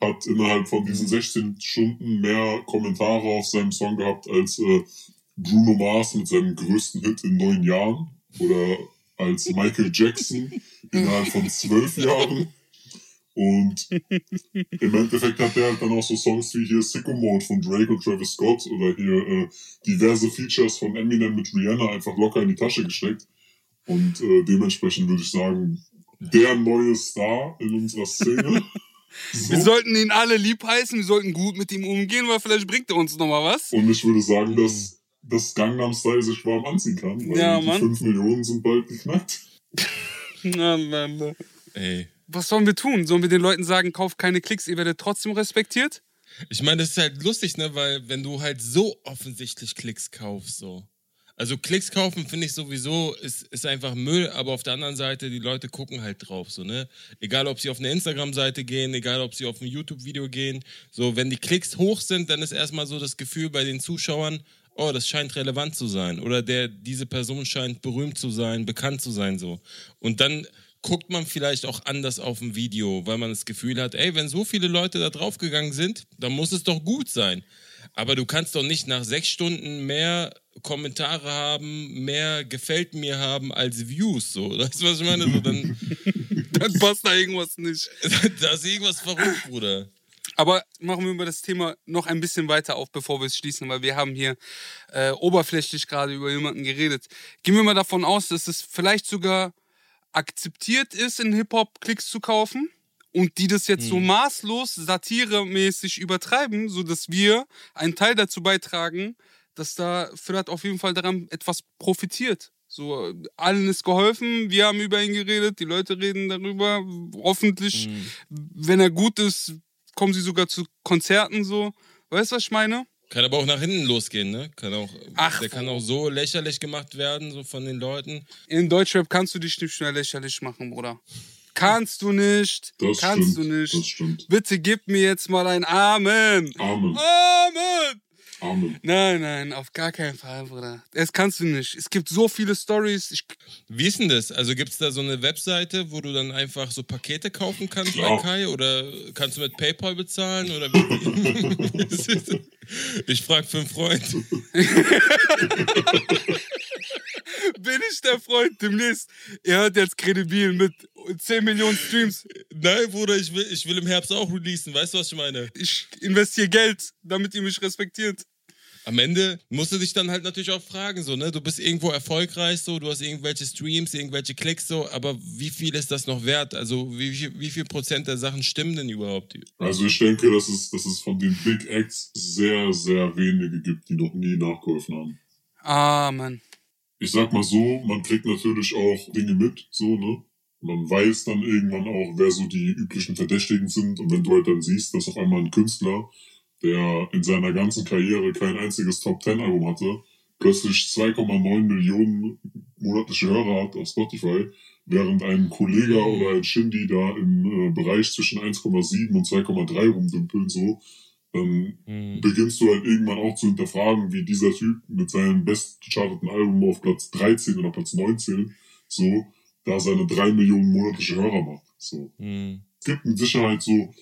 Hat innerhalb von diesen 16 Stunden mehr Kommentare auf seinem Song gehabt als äh, Bruno Mars mit seinem größten Hit in neun Jahren oder als Michael Jackson innerhalb von zwölf Jahren. Und im Endeffekt hat der halt dann auch so Songs wie hier Sicko Mode von Drake und Travis Scott oder hier äh, diverse Features von Eminem mit Rihanna einfach locker in die Tasche gesteckt. Und äh, dementsprechend würde ich sagen, der neue Star in unserer Szene. Wir So. sollten ihn alle lieb heißen, wir sollten gut mit ihm umgehen, weil vielleicht bringt er uns noch mal was. Und ich würde sagen, dass das Gangnam Style sich warm anziehen kann, weil Ja, die Mann. 5 Millionen sind bald geknackt. Na, na, na. Ey. Was sollen wir tun? Sollen wir den Leuten sagen, kauft keine Klicks, ihr werdet trotzdem respektiert? Ich meine, das ist halt lustig, ne? Weil wenn du halt so offensichtlich Klicks kaufst, so. Also Klicks kaufen finde ich sowieso ist, ist einfach Müll, aber auf der anderen Seite, die Leute gucken halt drauf, so, ne? Egal, ob sie auf eine Instagram-Seite gehen, egal, ob sie auf ein YouTube-Video gehen. So, wenn die Klicks hoch sind, dann ist erstmal so das Gefühl bei den Zuschauern, oh, das scheint relevant zu sein. Oder der, diese Person scheint berühmt zu sein, bekannt zu sein, so. Und dann guckt man vielleicht auch anders auf ein Video, weil man das Gefühl hat, ey, wenn so viele Leute da draufgegangen sind, dann muss es doch gut sein. Aber du kannst doch nicht nach sechs Stunden mehr Kommentare haben, mehr gefällt mir haben als Views, so. Weißt du, was ich meine? So, dann, Dann passt da irgendwas nicht. da ist irgendwas verrückt, Bruder. Aber machen wir über das Thema noch ein bisschen weiter auf, bevor wir es schließen, weil wir haben hier äh, oberflächlich gerade über jemanden geredet. Gehen wir mal davon aus, dass es vielleicht sogar akzeptiert ist, in Hip-Hop Klicks zu kaufen und die das jetzt so maßlos satiremäßig übertreiben, sodass wir einen Teil dazu beitragen, dass da vielleicht auf jeden Fall daran etwas profitiert. So, allen ist geholfen, wir haben über ihn geredet, die Leute reden darüber. Hoffentlich, wenn er gut ist, kommen sie sogar zu Konzerten so. Weißt du, was ich meine? Kann aber auch nach hinten losgehen, ne? Kann auch, Ach, der kann auch so lächerlich gemacht werden, so von den Leuten. In Deutschrap kannst du dich nicht schnell lächerlich machen, Bruder. Kannst du nicht. Das kannst stimmt. du nicht. Das stimmt. Bitte gib mir jetzt mal ein Amen. Amen. Amen. Nein, nein, auf gar keinen Fall, Bruder. Das kannst du nicht. Es gibt so viele Stories. Ich, Wie ist denn das? Also gibt es da so eine Webseite, wo du dann einfach so Pakete kaufen kannst bei. Kai? Oder kannst du mit PayPal bezahlen? Oder ich frage für einen Freund. bin ich der Freund demnächst. Er hört jetzt kredibil mit 10 Millionen Streams. Nein, Bruder, ich will, ich will im Herbst auch releasen. Weißt du, was ich meine? Ich investiere Geld, damit ihr mich respektiert. Am Ende musst du dich dann halt natürlich auch fragen, so, ne? Du bist irgendwo erfolgreich, so, du hast irgendwelche Streams, irgendwelche Klicks, so, aber wie viel ist das noch wert? Also, wie, viel- wie viel Prozent der Sachen stimmen denn überhaupt? Also ich denke, dass es, dass es von den Big Acts sehr, sehr wenige gibt, die noch nie nachgeholfen haben. Amen. Ich sag mal so, man kriegt natürlich auch Dinge mit, so, ne? Man weiß dann irgendwann auch, wer so die üblichen Verdächtigen sind. Und wenn du halt dann siehst, dass auf einmal ein Künstler, der in seiner ganzen Karriere kein einziges Top-Ten-Album hatte, plötzlich 2,9 Millionen monatliche Hörer hat auf Spotify, während ein Kollege oder ein Shindy da im äh, Bereich zwischen 1,7 und 2,3 rumdümpeln, so, dann Mhm. beginnst du halt irgendwann auch zu hinterfragen, wie dieser Typ mit seinem bestgecharteten Album auf Platz 13 oder Platz 19 so da seine 3 Millionen monatliche Hörer macht. So. Mhm. Es gibt mit Sicherheit so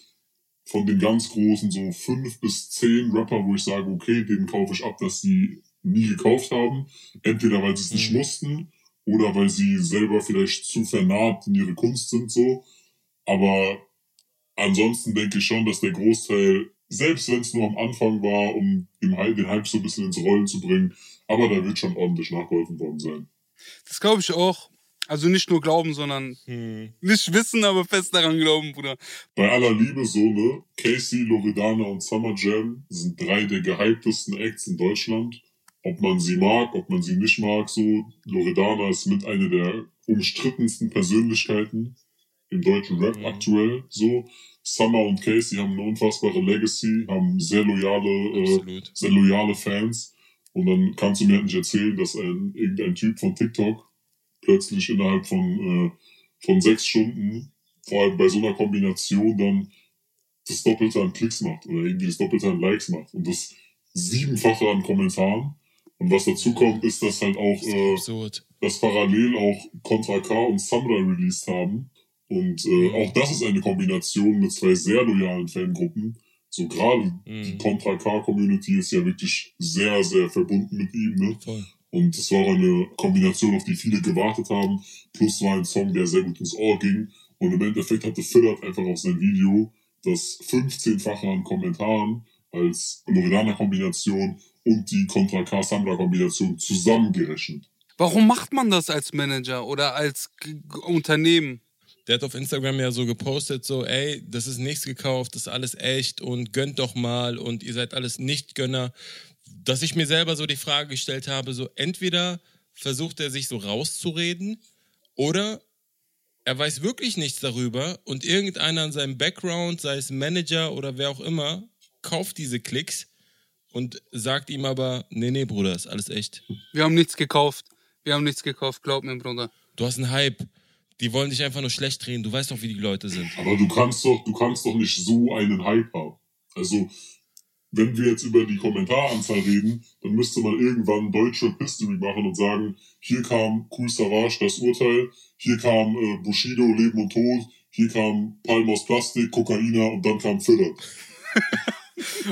von den ganz großen so fünf bis zehn Rapper, wo ich sage, okay, denen kaufe ich ab, dass sie nie gekauft haben. Entweder weil sie es nicht Mhm. mussten oder weil sie selber vielleicht zu vernarbt in ihre Kunst sind so. Aber ansonsten denke ich schon, dass der Großteil, selbst wenn es nur am Anfang war, um den Hype, den Hype so ein bisschen ins Rollen zu bringen, aber da wird schon ordentlich nachgeholfen worden sein. Das glaube ich auch. Also nicht nur glauben, sondern Mhm. nicht wissen, aber fest daran glauben, Bruder. Bei aller Liebe so, ne? Casey, Loredana und Summer Jam sind drei der gehyptesten Acts in Deutschland. Ob man sie mag, ob man sie nicht mag, so. Loredana ist mit einer der umstrittensten Persönlichkeiten im deutschen Rap Mhm. aktuell, so. Summer und Casey haben eine unfassbare Legacy, haben sehr loyale, äh, sehr loyale Fans. Und dann kannst du mir halt nicht erzählen, dass ein, irgendein Typ von TikTok plötzlich innerhalb von, äh, von sechs Stunden, vor allem bei so einer Kombination, dann das Doppelte an Klicks macht oder irgendwie das Doppelte an Likes macht und das siebenfache an Kommentaren. Und was dazu kommt, ist, dass halt auch, äh, dass parallel auch Contra K und Samra released haben. Und äh, auch das ist eine Kombination mit zwei sehr loyalen Fangruppen. So gerade die Mhm. Contra K-Community ist ja wirklich sehr, sehr verbunden mit ihm. Ne? Voll. Und es war auch eine Kombination, auf die viele gewartet haben. Plus war ein Song, der sehr gut ins Ohr ging. Und im Endeffekt hatte Fiddart einfach auf sein Video das 15-fache an Kommentaren als Loredana-Kombination und die Contra K-Samra-Kombination zusammengerechnet. Warum macht man das als Manager oder als G G Unternehmen? Der hat auf Instagram ja so gepostet, so, ey, das ist nichts gekauft, das ist alles echt und gönnt doch mal und ihr seid alles Nicht-Gönner. Dass ich mir selber so die Frage gestellt habe, so entweder versucht er sich so rauszureden oder er weiß wirklich nichts darüber und irgendeiner in seinem Background, sei es Manager oder wer auch immer, kauft diese Klicks und sagt ihm aber, nee, nee, Bruder, ist alles echt. Wir haben nichts gekauft. Wir haben nichts gekauft, glaub mir, Bruder. Du hast einen Hype. Die wollen dich einfach nur schlecht drehen. Du weißt doch, wie die Leute sind. Aber du kannst doch, du kannst doch nicht so einen Hype haben. Also, wenn wir jetzt über die Kommentaranzahl reden, dann müsste man irgendwann Deutsche History machen und sagen, hier kam Cool Savage das Urteil, hier kam äh, Bushido Leben und Tod, hier kam Palm aus Plastik, Kokainer und dann kam Filler.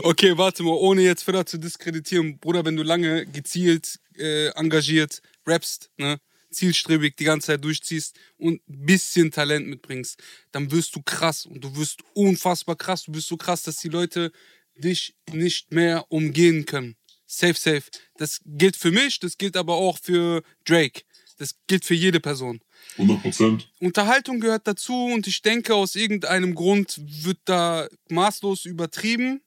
Okay, warte mal, ohne jetzt Fedder zu diskreditieren, Bruder, wenn du lange gezielt, äh, engagiert rappst, ne, zielstrebig die ganze Zeit durchziehst und ein bisschen Talent mitbringst, dann wirst du krass und du wirst unfassbar krass. Du bist so krass, dass die Leute dich nicht mehr umgehen können. Safe, safe. Das gilt für mich, das gilt aber auch für Drake. Das gilt für jede Person. 100 Prozent. Unterhaltung gehört dazu und ich denke, aus irgendeinem Grund wird da maßlos übertrieben.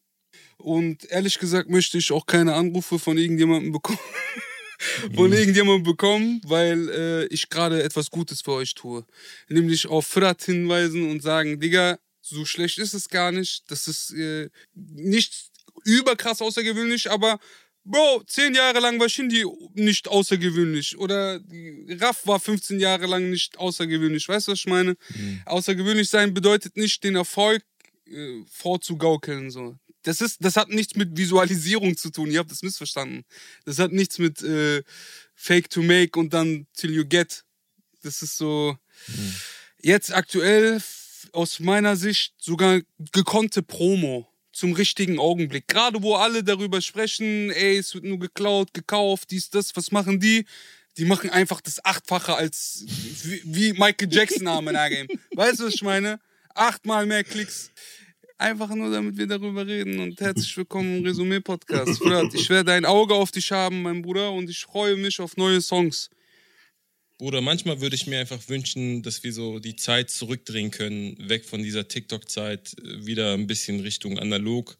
Und ehrlich gesagt möchte ich auch keine Anrufe von irgendjemandem bekommen. von irgendjemandem bekommen, weil äh, ich gerade etwas Gutes für euch tue. Nämlich auf Frat hinweisen und sagen, Digga, so schlecht ist es gar nicht. Das ist äh, nicht überkrass außergewöhnlich, aber Bro, zehn Jahre lang war Shindy nicht außergewöhnlich. Oder Raff war 15 Jahre lang nicht außergewöhnlich. Weißt du, was ich meine? Außergewöhnlich sein bedeutet nicht, den Erfolg äh, vorzugaukeln. So. Das, ist, das hat nichts mit Visualisierung zu tun. Ihr habt das missverstanden. Das hat nichts mit äh, Fake to Make und dann Till You Get. Das ist so. Jetzt aktuell aus meiner Sicht sogar gekonnte Promo zum richtigen Augenblick. Gerade wo alle darüber sprechen, ey, es wird nur geklaut, gekauft, dies, das, was machen die? Die machen einfach das Achtfache als wie, wie Michael Jackson am Game. Weißt du, was ich meine? Achtmal mehr Klicks. Einfach nur, damit wir darüber reden. Und herzlich willkommen im Resümee-Podcast. Ich werde ein Auge auf dich haben, mein Bruder, und ich freue mich auf neue Songs. Bruder, manchmal würde ich mir einfach wünschen, dass wir so die Zeit zurückdrehen können, weg von dieser TikTok-Zeit, äh, wieder ein bisschen Richtung analog.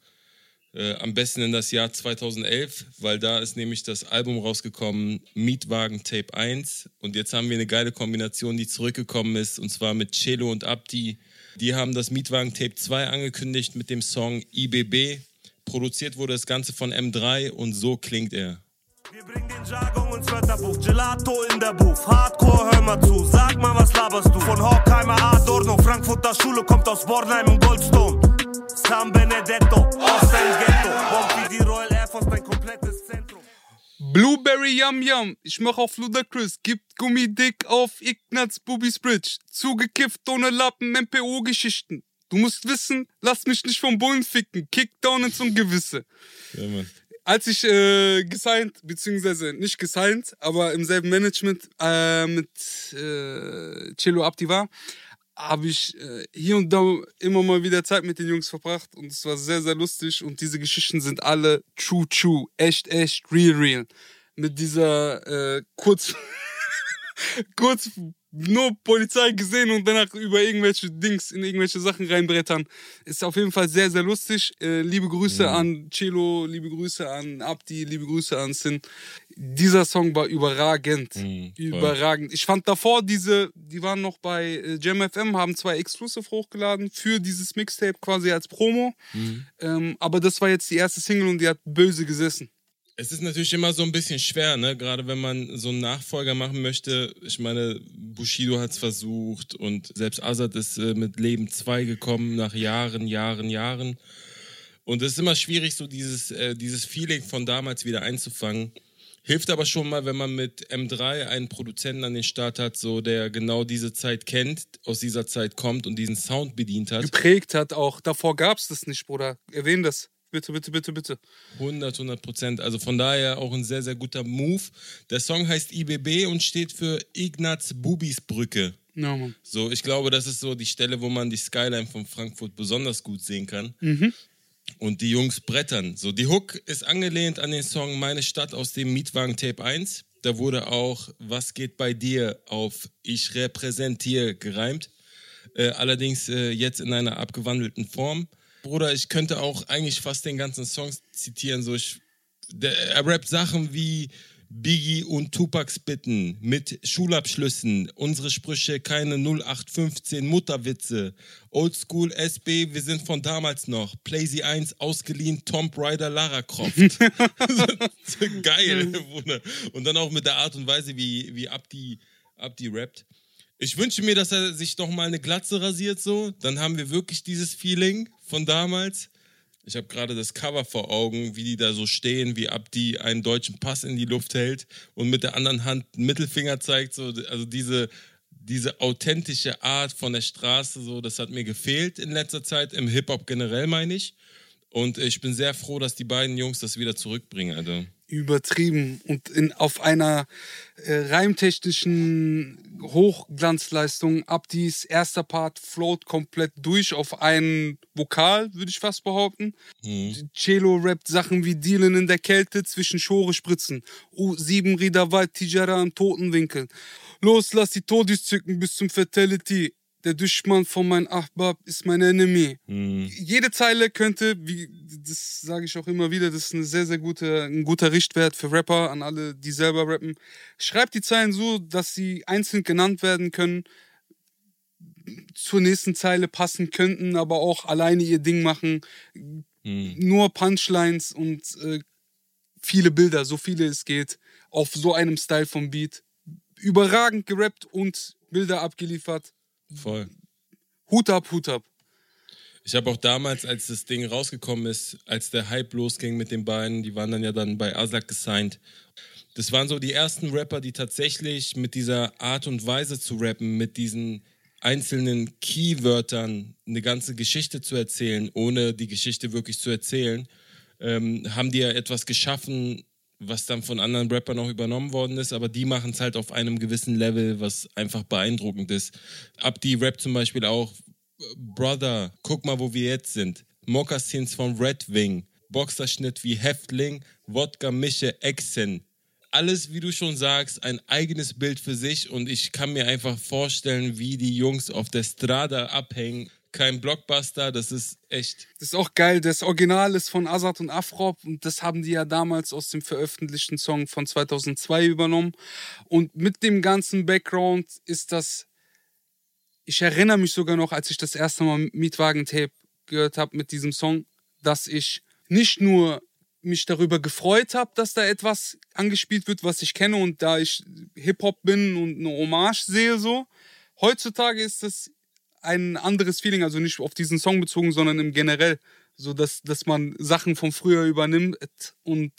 Äh, am besten in das Jahr 2011, weil da ist nämlich das Album rausgekommen, Mietwagen Tape 1. Und jetzt haben wir eine geile Kombination, die zurückgekommen ist, und zwar mit Cello und Abdi. Die haben das Mietwagen Tape 2 angekündigt mit dem Song IBB. Produziert wurde das Ganze von M3 und so klingt er. Wir bringen den Jargon ins Wörterbuch, Gelato in der Booth. Hardcore, hör mal zu, sag mal, was laberst du? Von Horkheimer Adorno, Frankfurter Schule kommt aus Bornheim und Goldstone. San Benedetto, aus dein Ghetto. Bomb wie die Royal Air Force, dein komplettes Zentrum. Blueberry Yum Yum, ich mach auf Ludacris, gibt Gummidick auf Ignaz Bubis Bridge, zugekifft ohne Lappen, MPO-Geschichten. Du musst wissen, lass mich nicht vom Bullen ficken, Kickdown ins Ungewisse. Ja, Mann. Als ich äh, gesigned, beziehungsweise nicht gesigned, aber im selben Management äh, mit äh, Cello Abdi war, habe ich äh, hier und da immer mal wieder Zeit mit den Jungs verbracht und es war sehr, sehr lustig und diese Geschichten sind alle true, true, echt, echt, real, real. Mit dieser äh, kurz, kurz nur Polizei gesehen und danach über irgendwelche Dings in irgendwelche Sachen reinbrettern. Ist auf jeden Fall sehr, sehr lustig. Äh, liebe Grüße an Celo, liebe Grüße an Abdi, liebe Grüße an Sin. Dieser Song war überragend. Mhm, überragend. Ich fand davor diese, die waren noch bei äh, Jam FM, haben zwei Exclusive hochgeladen für dieses Mixtape quasi als Promo. Mhm. Ähm, aber das war jetzt die erste Single und die hat böse gesessen. Es ist natürlich immer so ein bisschen schwer, ne? Gerade wenn man so einen Nachfolger machen möchte. Ich meine, Bushido hat es versucht und selbst Azad ist äh, mit Leben 2 gekommen nach Jahren, Jahren, Jahren. Und es ist immer schwierig, so dieses, äh, dieses Feeling von damals wieder einzufangen. Hilft aber schon mal, wenn man mit M3 einen Produzenten an den Start hat, so der genau diese Zeit kennt, aus dieser Zeit kommt und diesen Sound bedient hat. Geprägt hat auch. Davor gab's das nicht, Bruder. Erwähn das. Bitte, bitte, bitte, bitte. 100, 100 Prozent. Also von daher auch ein sehr, sehr guter Move. Der Song heißt IBB und steht für Ignaz Bubis Brücke. Ja, Mann. So, ich glaube, das ist so die Stelle, wo man die Skyline von Frankfurt besonders gut sehen kann. Und die Jungs brettern. So, die Hook ist angelehnt an den Song Meine Stadt aus dem Mietwagen Tape 1. Da wurde auch Was geht bei dir auf Ich repräsentiere gereimt. Äh, allerdings äh, jetzt in einer abgewandelten Form. Bruder, ich könnte auch eigentlich fast den ganzen Song zitieren. So, ich, der, er rappt Sachen wie Biggie und Tupacs Bitten mit Schulabschlüssen, unsere Sprüche keine 0815 Mutterwitze, Oldschool SB, wir sind von damals noch, Playsy 1 ausgeliehen, Tomb Raider Lara Croft. Geil, Bruder. Und dann auch mit der Art und Weise, wie, wie Abdi, Abdi rappt. Ich wünsche mir, dass er sich noch mal eine Glatze rasiert so. Dann haben wir wirklich dieses Feeling von damals. Ich habe gerade das Cover vor Augen, wie die da so stehen, wie Abdi einen deutschen Pass in die Luft hält und mit der anderen Hand einen Mittelfinger zeigt. So, also diese, diese authentische Art von der Straße, so, das hat mir gefehlt in letzter Zeit, im Hip-Hop generell meine ich. Und ich bin sehr froh, dass die beiden Jungs das wieder zurückbringen, Alter. Übertrieben. Und in, auf einer äh, reimtechnischen Hochglanzleistung. Abdis erster Part float komplett durch auf einen Vokal, würde ich fast behaupten. Cello rappt Sachen wie Dealen in der Kälte zwischen Schore spritzen. U7 Rieder Wald, Tijara im Totenwinkel. Los, lass die Todis zücken bis zum Fatality. Der Duschmann von mein Ahbab ist mein Enemy. Jede Zeile könnte, wie das sage ich auch immer wieder, das ist eine sehr, sehr gute, ein guter Richtwert für Rapper, an alle, die selber rappen. Schreibt die Zeilen so, dass sie einzeln genannt werden können, zur nächsten Zeile passen könnten, aber auch alleine ihr Ding machen. Nur Punchlines und äh, viele Bilder, so viele es geht, auf so einem Style vom Beat. Überragend gerappt und Bilder abgeliefert. Voll. Hut ab, Hut ab. Ich habe auch damals, als das Ding rausgekommen ist, als der Hype losging mit den beiden, die waren dann ja dann bei Aslak gesigned. Das waren so die ersten Rapper, die tatsächlich mit dieser Art und Weise zu rappen, mit diesen einzelnen Keywörtern eine ganze Geschichte zu erzählen, ohne die Geschichte wirklich zu erzählen, ähm, haben die ja etwas geschaffen, was dann von anderen Rappern auch übernommen worden ist, aber die machen es halt auf einem gewissen Level, was einfach beeindruckend ist. Abdi rappt zum Beispiel auch, Brother, guck mal, wo wir jetzt sind. Mokassins von Red Wing, Boxerschnitt wie Häftling, Wodka Mische Exen. Alles, wie du schon sagst, ein eigenes Bild für sich und ich kann mir einfach vorstellen, wie die Jungs auf der Strada abhängen. Kein Blockbuster, das ist echt. Das ist auch geil. Das Original ist von Azad und Afrop und das haben die ja damals aus dem veröffentlichten Song von 2002 übernommen. Und mit dem ganzen Background ist das. Ich erinnere mich sogar noch, als ich das erste Mal Mietwagen-Tape gehört habe mit diesem Song, dass ich nicht nur mich darüber gefreut habe, dass da etwas angespielt wird, was ich kenne und da ich Hip-Hop bin und eine Hommage sehe so. Heutzutage ist das ein anderes Feeling, also nicht auf diesen Song bezogen, sondern im generell, so dass, dass man Sachen von früher übernimmt und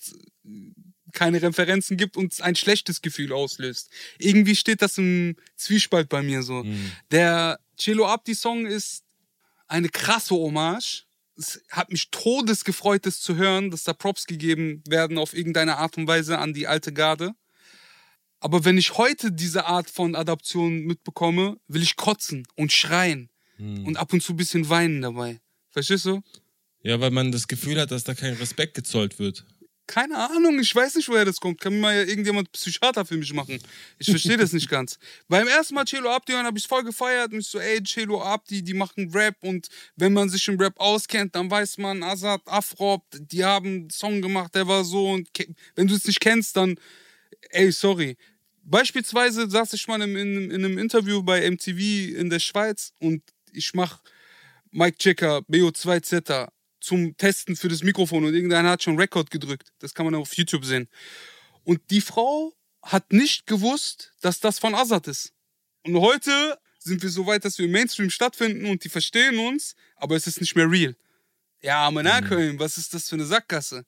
keine Referenzen gibt und ein schlechtes Gefühl auslöst. Irgendwie steht das im Zwiespalt bei mir so. Der Cello Abdi Song ist eine krasse Hommage. Es hat mich todes gefreut, das zu hören, dass da Props gegeben werden auf irgendeine Art und Weise an die alte Garde. Aber wenn ich heute diese Art von Adaption mitbekomme, will ich kotzen und schreien und ab und zu ein bisschen weinen dabei. Verstehst du? Ja, weil man das Gefühl hat, dass da kein Respekt gezollt wird. Keine Ahnung, ich weiß nicht, woher das kommt. Kann mir mal irgendjemand Psychiater für mich machen. Ich verstehe das nicht ganz. Beim ersten Mal Cello Abdi hören habe ich voll gefeiert und ich so, ey, Cello Abdi, die machen Rap und wenn man sich im Rap auskennt, dann weiß man, Azad, Afrop, die haben einen Song gemacht, der war so und wenn du es nicht kennst, dann, ey, sorry. Beispielsweise saß ich mal in, in, in einem Interview bei MTV in der Schweiz und ich mach Mike Checker, BO2Z zum Testen für das Mikrofon und irgendeiner hat schon Rekord gedrückt. Das kann man auf YouTube sehen. Und die Frau hat nicht gewusst, dass das von Azad ist. Und heute sind wir so weit, dass wir im Mainstream stattfinden und die verstehen uns, aber es ist nicht mehr real. Ja, Monaco, was ist das für eine Sackgasse?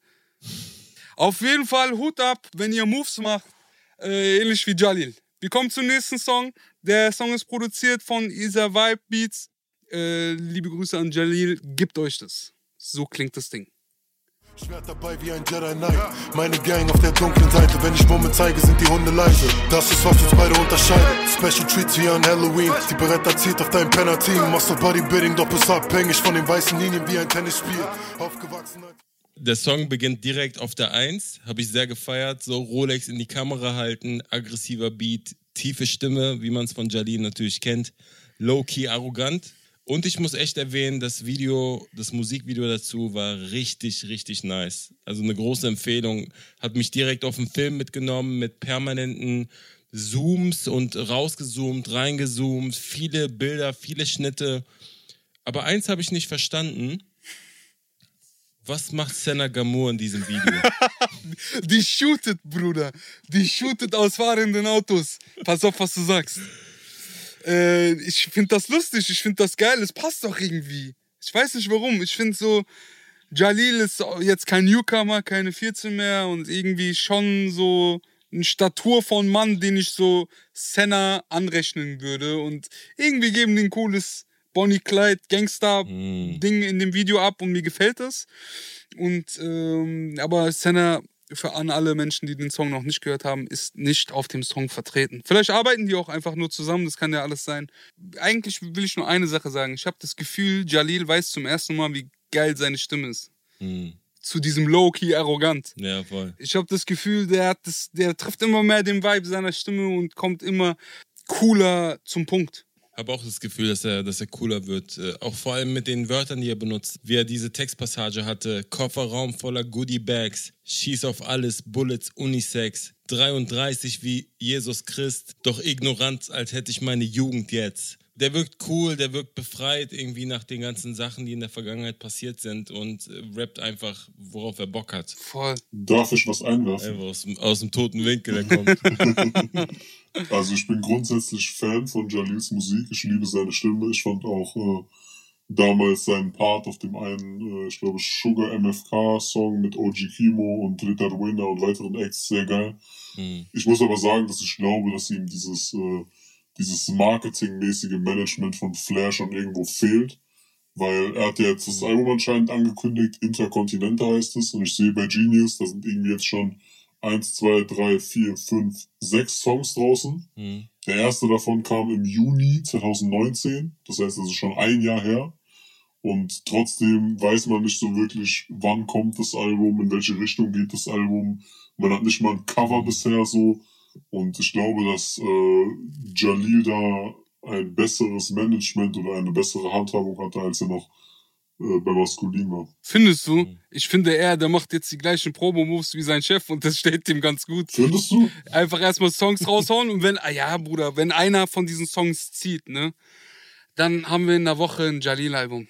Auf jeden Fall Hut ab, wenn ihr Moves macht, äh, ähnlich wie Jalil. Wir kommen zum nächsten Song. Der Song ist produziert von Isa Vibe Beats. Äh, liebe Grüße an Jalil, gebt euch das. So klingt das Ding. Schwert dabei wie ein Jedi Knight. Meine Gang auf der dunklen Seite. Wenn ich Bombe zeige, sind die Hunde leise. Das ist, was uns beide unterscheidet. Special Treats wie an Halloween. Die Beretta zieht auf dein Penner-Team. Machst du Bodybuilding, bist abhängig von den weißen Linien wie ein Tennisspiel. Aufgewachsen Der Song beginnt direkt auf der Eins, habe ich sehr gefeiert. So Rolex in die Kamera halten, aggressiver Beat, tiefe Stimme, wie man es von Jalil natürlich kennt, low-key arrogant. Und ich muss echt erwähnen, das Video, das Musikvideo dazu war richtig, richtig nice. Also eine große Empfehlung. Hat mich direkt auf den Film mitgenommen mit permanenten Zooms und rausgezoomt, reingezoomt, viele Bilder, viele Schnitte. Aber eins habe ich nicht verstanden. Was macht Senna Gamur in diesem Video? Die shootet, Bruder. Die shootet aus fahrenden Autos. Pass auf, was du sagst. Äh, ich finde das lustig, ich finde das geil, es passt doch irgendwie. Ich weiß nicht warum. Ich finde so, Jalil ist jetzt kein Newcomer, keine 14 mehr und irgendwie schon so eine Statur von Mann, den ich so Senna anrechnen würde. Und irgendwie geben die ein cooles Bonnie Clyde Gangster-Ding in dem Video ab und mir gefällt das. Und ähm, aber Senna für an alle Menschen, die den Song noch nicht gehört haben, ist nicht auf dem Song vertreten. Vielleicht arbeiten die auch einfach nur zusammen, das kann ja alles sein. Eigentlich will ich nur eine Sache sagen. Ich habe das Gefühl, Jalil weiß zum ersten Mal, wie geil seine Stimme ist. Zu diesem Low-Key arrogant. ja, voll. Ich habe das Gefühl, der, hat das, der trifft immer mehr den Vibe seiner Stimme und kommt immer cooler zum Punkt. Habe auch das Gefühl, dass er, dass er cooler wird. Äh, auch vor allem mit den Wörtern, die er benutzt. Wie er diese Textpassage hatte. Kofferraum voller Goodie-Bags. Schieß auf alles, Bullets, Unisex. 33 wie Jesus Christ. Doch ignorant, als hätte ich meine Jugend jetzt. Der wirkt cool, der wirkt befreit irgendwie nach den ganzen Sachen, die in der Vergangenheit passiert sind und äh, rappt einfach, worauf er Bock hat. Voll. Darf ich was einwerfen? Einfach aus, dem- aus dem toten Winkel, der kommt. Also ich bin grundsätzlich Fan von Jalils Musik. Ich liebe seine Stimme. Ich fand auch äh, damals seinen Part auf dem einen, äh, ich glaube, Sugar MFK Song mit OG Kimo und Ritter Winner und weiteren Acts sehr geil. Hm. Ich muss aber sagen, dass ich glaube, dass ihm dieses, äh, dieses marketingmäßige Management von Flair schon irgendwo fehlt. Weil er hat ja jetzt das Album anscheinend angekündigt, Intercontinental heißt es, und ich sehe bei Genius, da sind irgendwie jetzt schon eins, zwei, drei, vier, fünf, sechs Songs draußen. Hm. Der erste davon kam im Juni 2019, das heißt, das ist schon ein Jahr her. Und trotzdem weiß man nicht so wirklich, wann kommt das Album, in welche Richtung geht das Album. Man hat nicht mal ein Cover bisher so. Und ich glaube, dass äh, Jalil da ein besseres Management oder eine bessere Handhabung hatte, als er noch äh, bei Maskulin war. Findest du? Ich finde, er, der macht jetzt die gleichen Promo-Moves wie sein Chef und das steht ihm ganz gut. Findest du? Einfach erstmal Songs raushauen und wenn, ah ja, Bruder, wenn einer von diesen Songs zieht, ne, dann haben wir in der Woche ein Jalil-Album.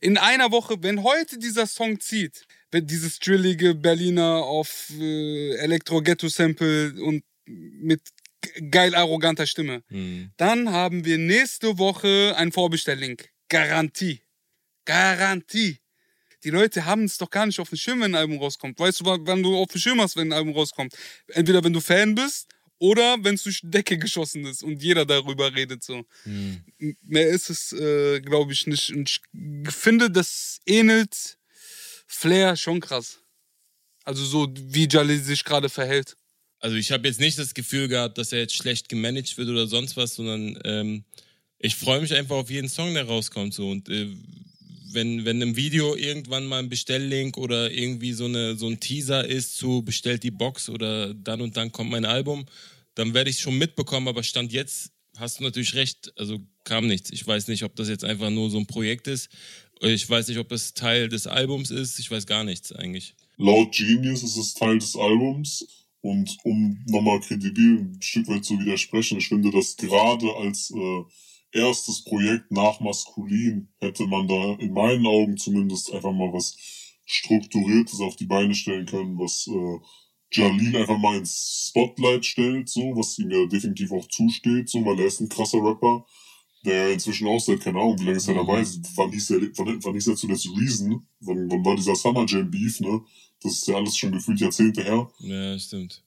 In einer Woche, wenn heute dieser Song zieht, wenn dieses drillige Berliner auf äh, Elektro-Ghetto-Sample und mit geil arroganter Stimme, Hm. dann haben wir nächste Woche ein Vorbestelllink. Garantie. Garantie. Die Leute haben es doch gar nicht auf dem Schirm, wenn ein Album rauskommt. Weißt du, wa- wann du auf dem Schirm hast, wenn ein Album rauskommt? Entweder wenn du Fan bist oder wenn es durch die Decke geschossen ist und jeder darüber redet. So. Hm. M- Mehr ist es, äh, glaube ich, nicht. Und ich finde, das ähnelt Flair schon krass. Also so, wie Jalil sich gerade verhält. Also ich habe jetzt nicht das Gefühl gehabt, dass er jetzt schlecht gemanagt wird oder sonst was, sondern ähm, ich freue mich einfach auf jeden Song, der rauskommt. So. Und äh, wenn, wenn im Video irgendwann mal ein Bestelllink oder irgendwie so, eine, so ein Teaser ist zu bestellt die Box oder dann und dann kommt mein Album, dann werde ich es schon mitbekommen, aber Stand jetzt hast du natürlich recht, also kam nichts. Ich weiß nicht, ob das jetzt einfach nur so ein Projekt ist. Ich weiß nicht, ob es Teil des Albums ist. Ich weiß gar nichts eigentlich. Laut Genius ist es Teil des Albums. Und um nochmal kredibil ein Stück weit zu widersprechen, ich finde, dass gerade als äh, erstes Projekt nach Maskulin hätte man da in meinen Augen zumindest einfach mal was Strukturiertes auf die Beine stellen können, was äh, Jalil einfach mal ins Spotlight stellt, so, was ihm ja definitiv auch zusteht, so, weil er ist ein krasser Rapper, der inzwischen auch seit, keine Ahnung, wie lange ist er dabei? Wann hieß er, wann, wann hieß er zuletzt Reason? Wann, wann war dieser Summer Jam Beef, ne? Das ist ja alles schon gefühlt Jahrzehnte her. Ja, stimmt.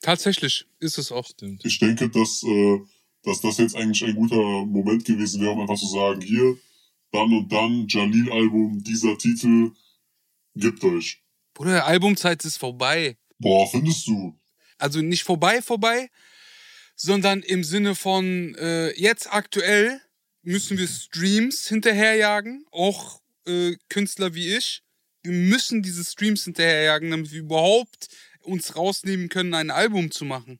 Tatsächlich ist es auch. Stimmt. Ich denke, dass, äh, dass das jetzt eigentlich ein guter Moment gewesen wäre, um einfach zu sagen, hier, dann und dann, Jalil-Album, dieser Titel, gibt euch. Bruder, Albumzeit ist vorbei. Boah, findest du? Also nicht vorbei, vorbei, sondern im Sinne von äh, jetzt aktuell müssen wir Streams hinterherjagen, auch äh, Künstler wie ich. Wir müssen diese Streams hinterherjagen, damit wir überhaupt uns rausnehmen können, ein Album zu machen.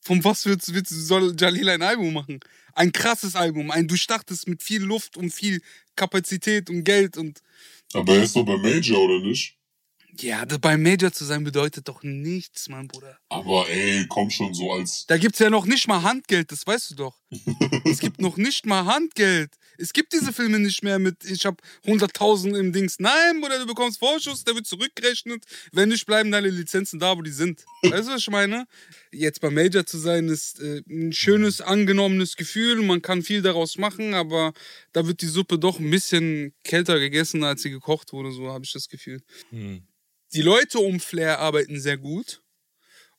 Von was wird, wird, soll Jalil ein Album machen? Ein krasses Album, ein durchdachtes mit viel Luft und viel Kapazität und Geld und Aber er ist doch bei Major, oder nicht? Ja, das bei Major zu sein bedeutet doch nichts, mein Bruder. Aber ey, komm schon so als. Da gibt's ja noch nicht mal Handgeld, das weißt du doch. es gibt noch nicht mal Handgeld. Es gibt diese Filme nicht mehr mit, ich hab 100.000 im Dings. Nein, Bruder, du bekommst Vorschuss, der wird zurückgerechnet. Wenn nicht, bleiben deine Lizenzen da, wo die sind. Weißt du, was ich meine? Jetzt bei Major zu sein, ist äh, ein schönes, angenommenes Gefühl. Man kann viel daraus machen, aber da wird die Suppe doch ein bisschen kälter gegessen, als sie gekocht wurde, so habe ich das Gefühl. Hm. Die Leute um Flair arbeiten sehr gut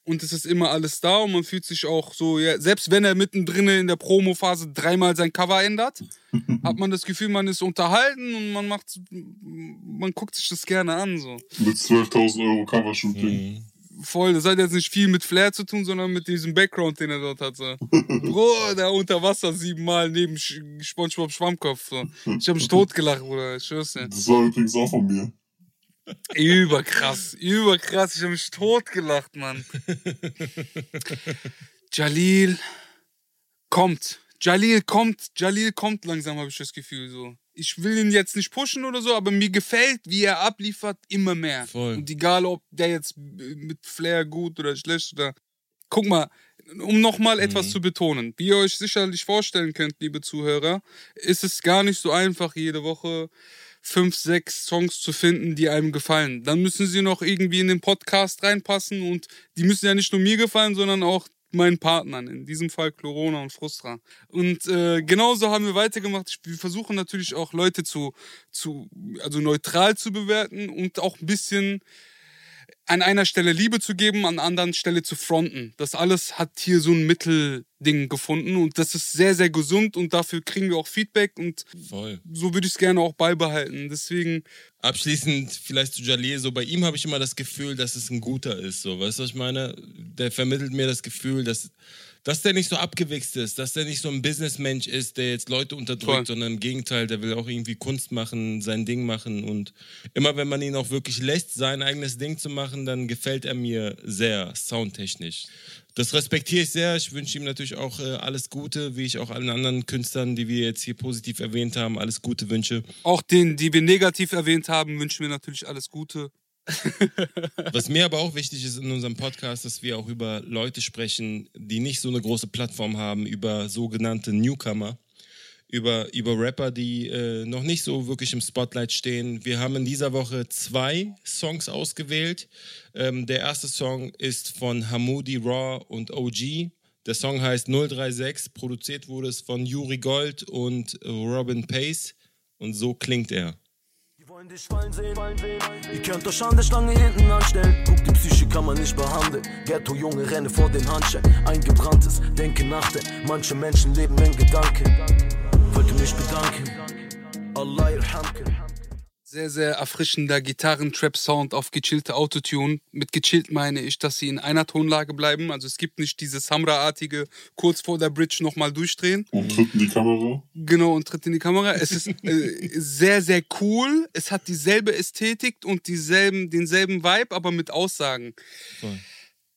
und es ist immer alles da und man fühlt sich auch so, ja, selbst wenn er mittendrin in der Promo-Phase dreimal sein Cover ändert, hat man das Gefühl, man ist unterhalten und man macht, man guckt sich das gerne an, so. Mit 12.000 Euro Covershooting. Mhm. Voll, das hat jetzt nicht viel mit Flair zu tun, sondern mit diesem Background, den er dort hat, so. Bro, der unter Wasser siebenmal neben Sch- Spongebob Schwammkopf, so. Ich hab mich totgelacht, Bruder, ich schwör's dir. Das war übrigens auch von mir. Überkrass, überkrass. Ich habe mich totgelacht, Mann. Jalil kommt. Jalil kommt. Jalil kommt langsam, habe ich das Gefühl so. Ich will ihn jetzt nicht pushen oder so, aber mir gefällt, wie er abliefert, immer mehr. Voll. Und egal, ob der jetzt mit Flair gut oder schlecht oder. Guck mal, um nochmal etwas zu betonen. Wie ihr euch sicherlich vorstellen könnt, liebe Zuhörer, ist es gar nicht so einfach, jede Woche fünf, sechs Songs zu finden, die einem gefallen. Dann müssen sie noch irgendwie in den Podcast reinpassen und die müssen ja nicht nur mir gefallen, sondern auch meinen Partnern, in diesem Fall Corona und Frustra. Und äh, genauso haben wir weitergemacht. Wir versuchen natürlich auch Leute zu, zu, also neutral zu bewerten und auch ein bisschen an einer Stelle Liebe zu geben, an der anderen Stelle zu fronten. Das alles hat hier so ein Mittelding gefunden und das ist sehr, sehr gesund und dafür kriegen wir auch Feedback und Voll. so würde ich es gerne auch beibehalten. Deswegen, Abschließend vielleicht zu Jalil, so bei ihm habe ich immer das Gefühl, dass es ein guter ist. So, weißt du, was ich meine? Der vermittelt mir das Gefühl, dass, dass der nicht so abgewichst ist, dass der nicht so ein Businessmensch ist, der jetzt Leute unterdrückt, Voll. sondern im Gegenteil, der will auch irgendwie Kunst machen, sein Ding machen. Und immer wenn man ihn auch wirklich lässt, sein eigenes Ding zu machen, dann gefällt er mir sehr soundtechnisch. Das respektiere ich sehr. Ich wünsche ihm natürlich auch äh, alles Gute, wie ich auch allen anderen Künstlern, die wir jetzt hier positiv erwähnt haben, alles Gute wünsche. auch denen, die wir negativ erwähnt haben, wünschen wir natürlich alles Gute. Was mir aber auch wichtig ist in unserem Podcast, dass wir auch über Leute sprechen, die nicht so eine große Plattform haben, über sogenannte Newcomer, über, über Rapper, die äh, noch nicht so wirklich im Spotlight stehen. Wir haben in dieser Woche zwei Songs ausgewählt. Ähm, der erste Song ist von Hamoudi Raw und OG. Der Song heißt 036. Produziert wurde es von Yuri Gold und Robin Pace. Und so klingt er. Die wollen dich fallen sehen. Ihr könnt euch an der Stange hinten anstellen. Guck, die Psyche kann man nicht behandeln. Ghetto, Junge, renne vor den Handschellen. Eingebranntes, denke nach denn Manche Menschen leben in Gedanken. Mich bedanken. Allah irhamken. Sehr, sehr erfrischender Gitarren-Trap-Sound auf gechillte Autotune. Mit gechillt meine ich, dass sie in einer Tonlage bleiben. Also es gibt nicht dieses Samra-artige kurz vor der Bridge nochmal durchdrehen. Und tritt in die Kamera. Genau, und tritt in die Kamera. Es ist äh, sehr, sehr cool. Es hat dieselbe Ästhetik und dieselben, denselben Vibe, aber mit Aussagen.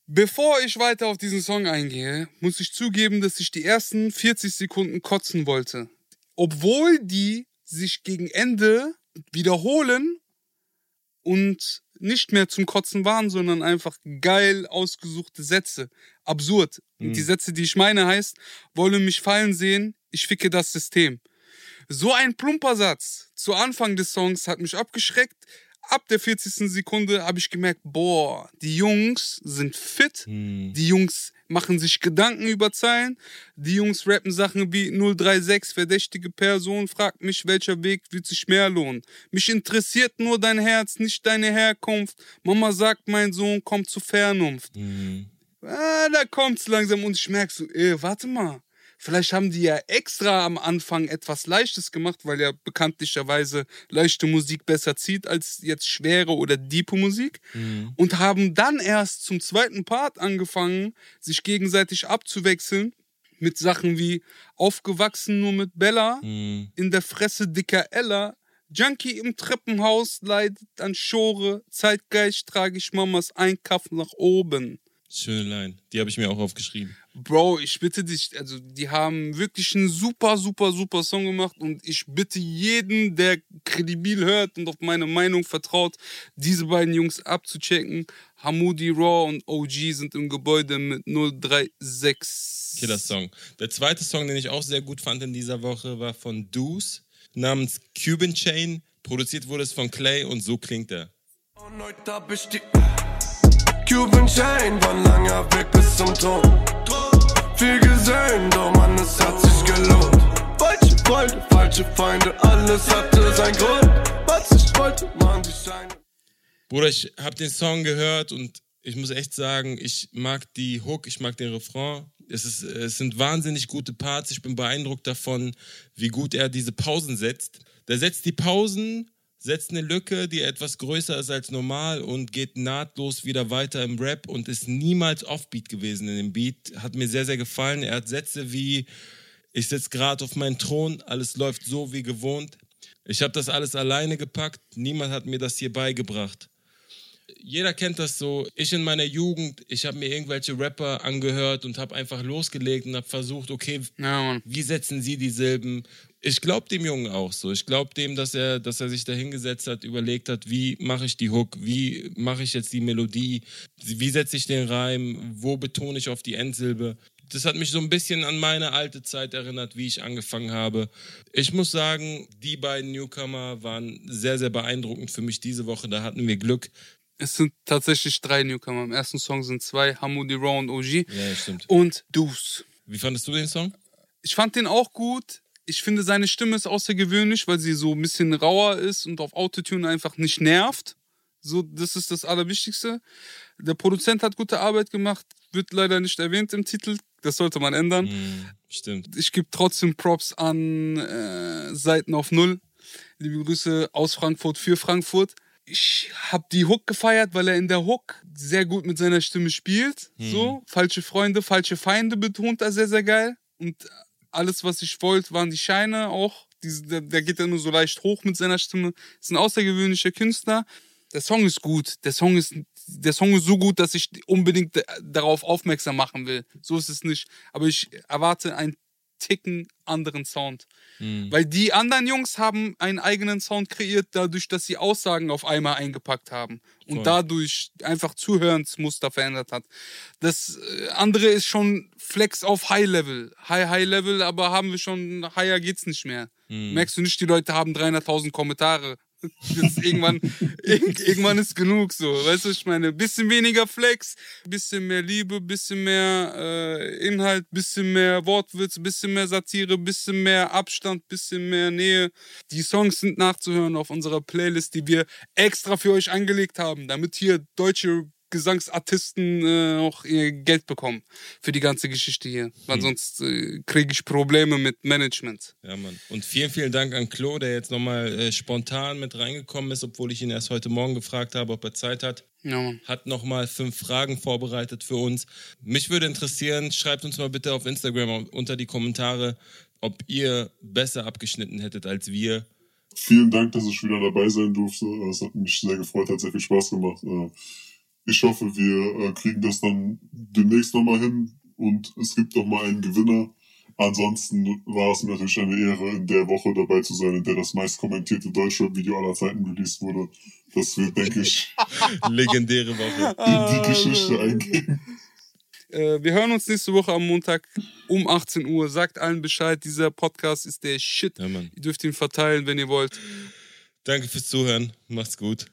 Bevor ich weiter auf diesen Song eingehe, muss ich zugeben, dass ich die ersten 40 Sekunden kotzen wollte. Obwohl die sich gegen Ende wiederholen und nicht mehr zum Kotzen waren, sondern einfach geil ausgesuchte Sätze. Absurd. Und die Sätze, die ich meine, heißt, wolle mich fallen sehen, ich ficke das System. So ein plumper Satz zu Anfang des Songs hat mich abgeschreckt. Ab der 40. Sekunde habe ich gemerkt, boah, die Jungs sind fit, die Jungs machen sich Gedanken über Zeilen, die Jungs rappen Sachen wie 036, verdächtige Person, fragt mich, welcher Weg wird sich mehr lohnen. Mich interessiert nur dein Herz, nicht deine Herkunft. Mama sagt, mein Sohn kommt zur Vernunft. Ah, da kommt's langsam und ich merke so, ey, warte mal. Vielleicht haben die ja extra am Anfang etwas Leichtes gemacht, weil ja bekanntlicherweise leichte Musik besser zieht als jetzt schwere oder diepe Musik. Und haben dann erst zum zweiten Part angefangen, sich gegenseitig abzuwechseln mit Sachen wie aufgewachsen nur mit Bella, in der Fresse dicker Ella, Junkie im Treppenhaus leidet an Schore, Zeitgeist trage ich Mamas Einkauf nach oben. Schöne Line. Die habe ich mir auch aufgeschrieben. Bro, ich bitte dich, also die haben wirklich einen super, super, super Song gemacht und ich bitte jeden, der kredibil hört und auf meine Meinung vertraut, diese beiden Jungs abzuchecken. Hamoudi Raw und OG sind im Gebäude mit 036. Killer Song. Der zweite Song, den ich auch sehr gut fand in dieser Woche, war von Deuce namens Cuban Chain. Produziert wurde es von Clay und so klingt er. Und heute hab ich die Cuban Chain, war langer Weg bis zum Thron. Viel gesehen, doch Mann, es hat sich gelohnt. Falsche Freunde, falsche Feinde, alles hatte seinen Grund. Was ich wollte, machen die Scheine. Bruder, ich habe den Song gehört und ich muss echt sagen, ich mag die Hook, ich mag den Refrain. Es, ist, es sind wahnsinnig gute Parts. Ich bin beeindruckt davon, wie gut er diese Pausen setzt. Der setzt die Pausen, setzt eine Lücke, die etwas größer ist als normal und geht nahtlos wieder weiter im Rap und ist niemals offbeat gewesen in dem Beat. Hat mir sehr, sehr gefallen. Er hat Sätze wie, ich sitze gerade auf meinem Thron, alles läuft so wie gewohnt. Ich habe das alles alleine gepackt, niemand hat mir das hier beigebracht jeder kennt das so. Ich in meiner Jugend, ich habe mir irgendwelche Rapper angehört und habe einfach losgelegt und habe versucht, okay, Ja, wie setzen sie die Silben? Ich glaube dem Jungen auch so. Ich glaube dem, dass er, dass er sich da hingesetzt hat, überlegt hat, wie mache ich die Hook, wie mache ich jetzt die Melodie, wie setze ich den Reim, wo betone ich auf die Endsilbe. Das hat mich so ein bisschen an meine alte Zeit erinnert, wie ich angefangen habe. Ich muss sagen, die beiden Newcomer waren sehr, sehr beeindruckend für mich diese Woche. Da hatten wir Glück. Es sind tatsächlich drei Newcomer. Im ersten Song sind zwei, Hamoudi Raw und OG. Ja, stimmt. Und Deuce. Wie fandest du den Song? Ich fand den auch gut. Ich finde, seine Stimme ist außergewöhnlich, weil sie so ein bisschen rauer ist und auf Autotune einfach nicht nervt. So, das ist das Allerwichtigste. Der Produzent hat gute Arbeit gemacht, wird leider nicht erwähnt im Titel. Das sollte man ändern. Hm, stimmt. Ich gebe trotzdem Props an äh, Seiten auf Null. Liebe Grüße aus Frankfurt für Frankfurt. Ich habe die Hook gefeiert, weil er in der Hook sehr gut mit seiner Stimme spielt. So, falsche Freunde, falsche Feinde betont er sehr, sehr geil. Und alles, was ich wollte, waren die Scheine auch. Diese, der, der geht ja nur so leicht hoch mit seiner Stimme. Ist ein außergewöhnlicher Künstler. Der Song ist gut. Der Song ist, der Song ist so gut, dass ich unbedingt darauf aufmerksam machen will. So ist es nicht. Aber ich erwarte einen Ticken anderen Sound. Mhm. Weil die anderen Jungs haben einen eigenen Sound kreiert, dadurch, dass sie Aussagen auf einmal eingepackt haben und Voll. dadurch einfach Zuhörensmuster verändert hat. Das äh, andere ist schon Flex auf High Level. High, High Level, aber haben wir schon, higher geht's nicht mehr. Mhm. Merkst du nicht, die Leute haben 300.000 Kommentare. Irgendwann, irg- irgendwann ist genug so. Weißt du, ich meine, bisschen weniger Flex, bisschen mehr Liebe, bisschen mehr äh, Inhalt, bisschen mehr Wortwitz, bisschen mehr Satire, bisschen mehr Abstand, bisschen mehr Nähe. Die Songs sind nachzuhören auf unserer Playlist, die wir extra für euch angelegt haben, damit hier deutsche Gesangsartisten äh, auch ihr Geld bekommen für die ganze Geschichte hier. Weil Hm. sonst äh, kriege ich Probleme mit Management. Ja, Mann. Und vielen, vielen Dank an Klo, der jetzt nochmal äh, spontan mit reingekommen ist, obwohl ich ihn erst heute Morgen gefragt habe, ob er Zeit hat. Ja, Mann. Hat nochmal fünf Fragen vorbereitet für uns. Mich würde interessieren, schreibt uns mal bitte auf Instagram unter die Kommentare, ob ihr besser abgeschnitten hättet als wir. Vielen Dank, dass ich wieder dabei sein durfte. Es hat mich sehr gefreut, hat sehr viel Spaß gemacht. Ich hoffe, wir äh, kriegen das dann demnächst nochmal hin und es gibt nochmal einen Gewinner. Ansonsten war es mir natürlich eine Ehre, in der Woche dabei zu sein, in der das meist kommentierte Deutschrap-Video aller Zeiten released wurde. Das wird, denke ich, Legendäre Woche. in die Geschichte eingehen. Äh, wir hören uns nächste Woche am Montag um 18 Uhr. Sagt allen Bescheid, dieser Podcast ist der Shit. Ja. Ihr dürft ihn verteilen, wenn ihr wollt. Danke fürs Zuhören. Macht's gut.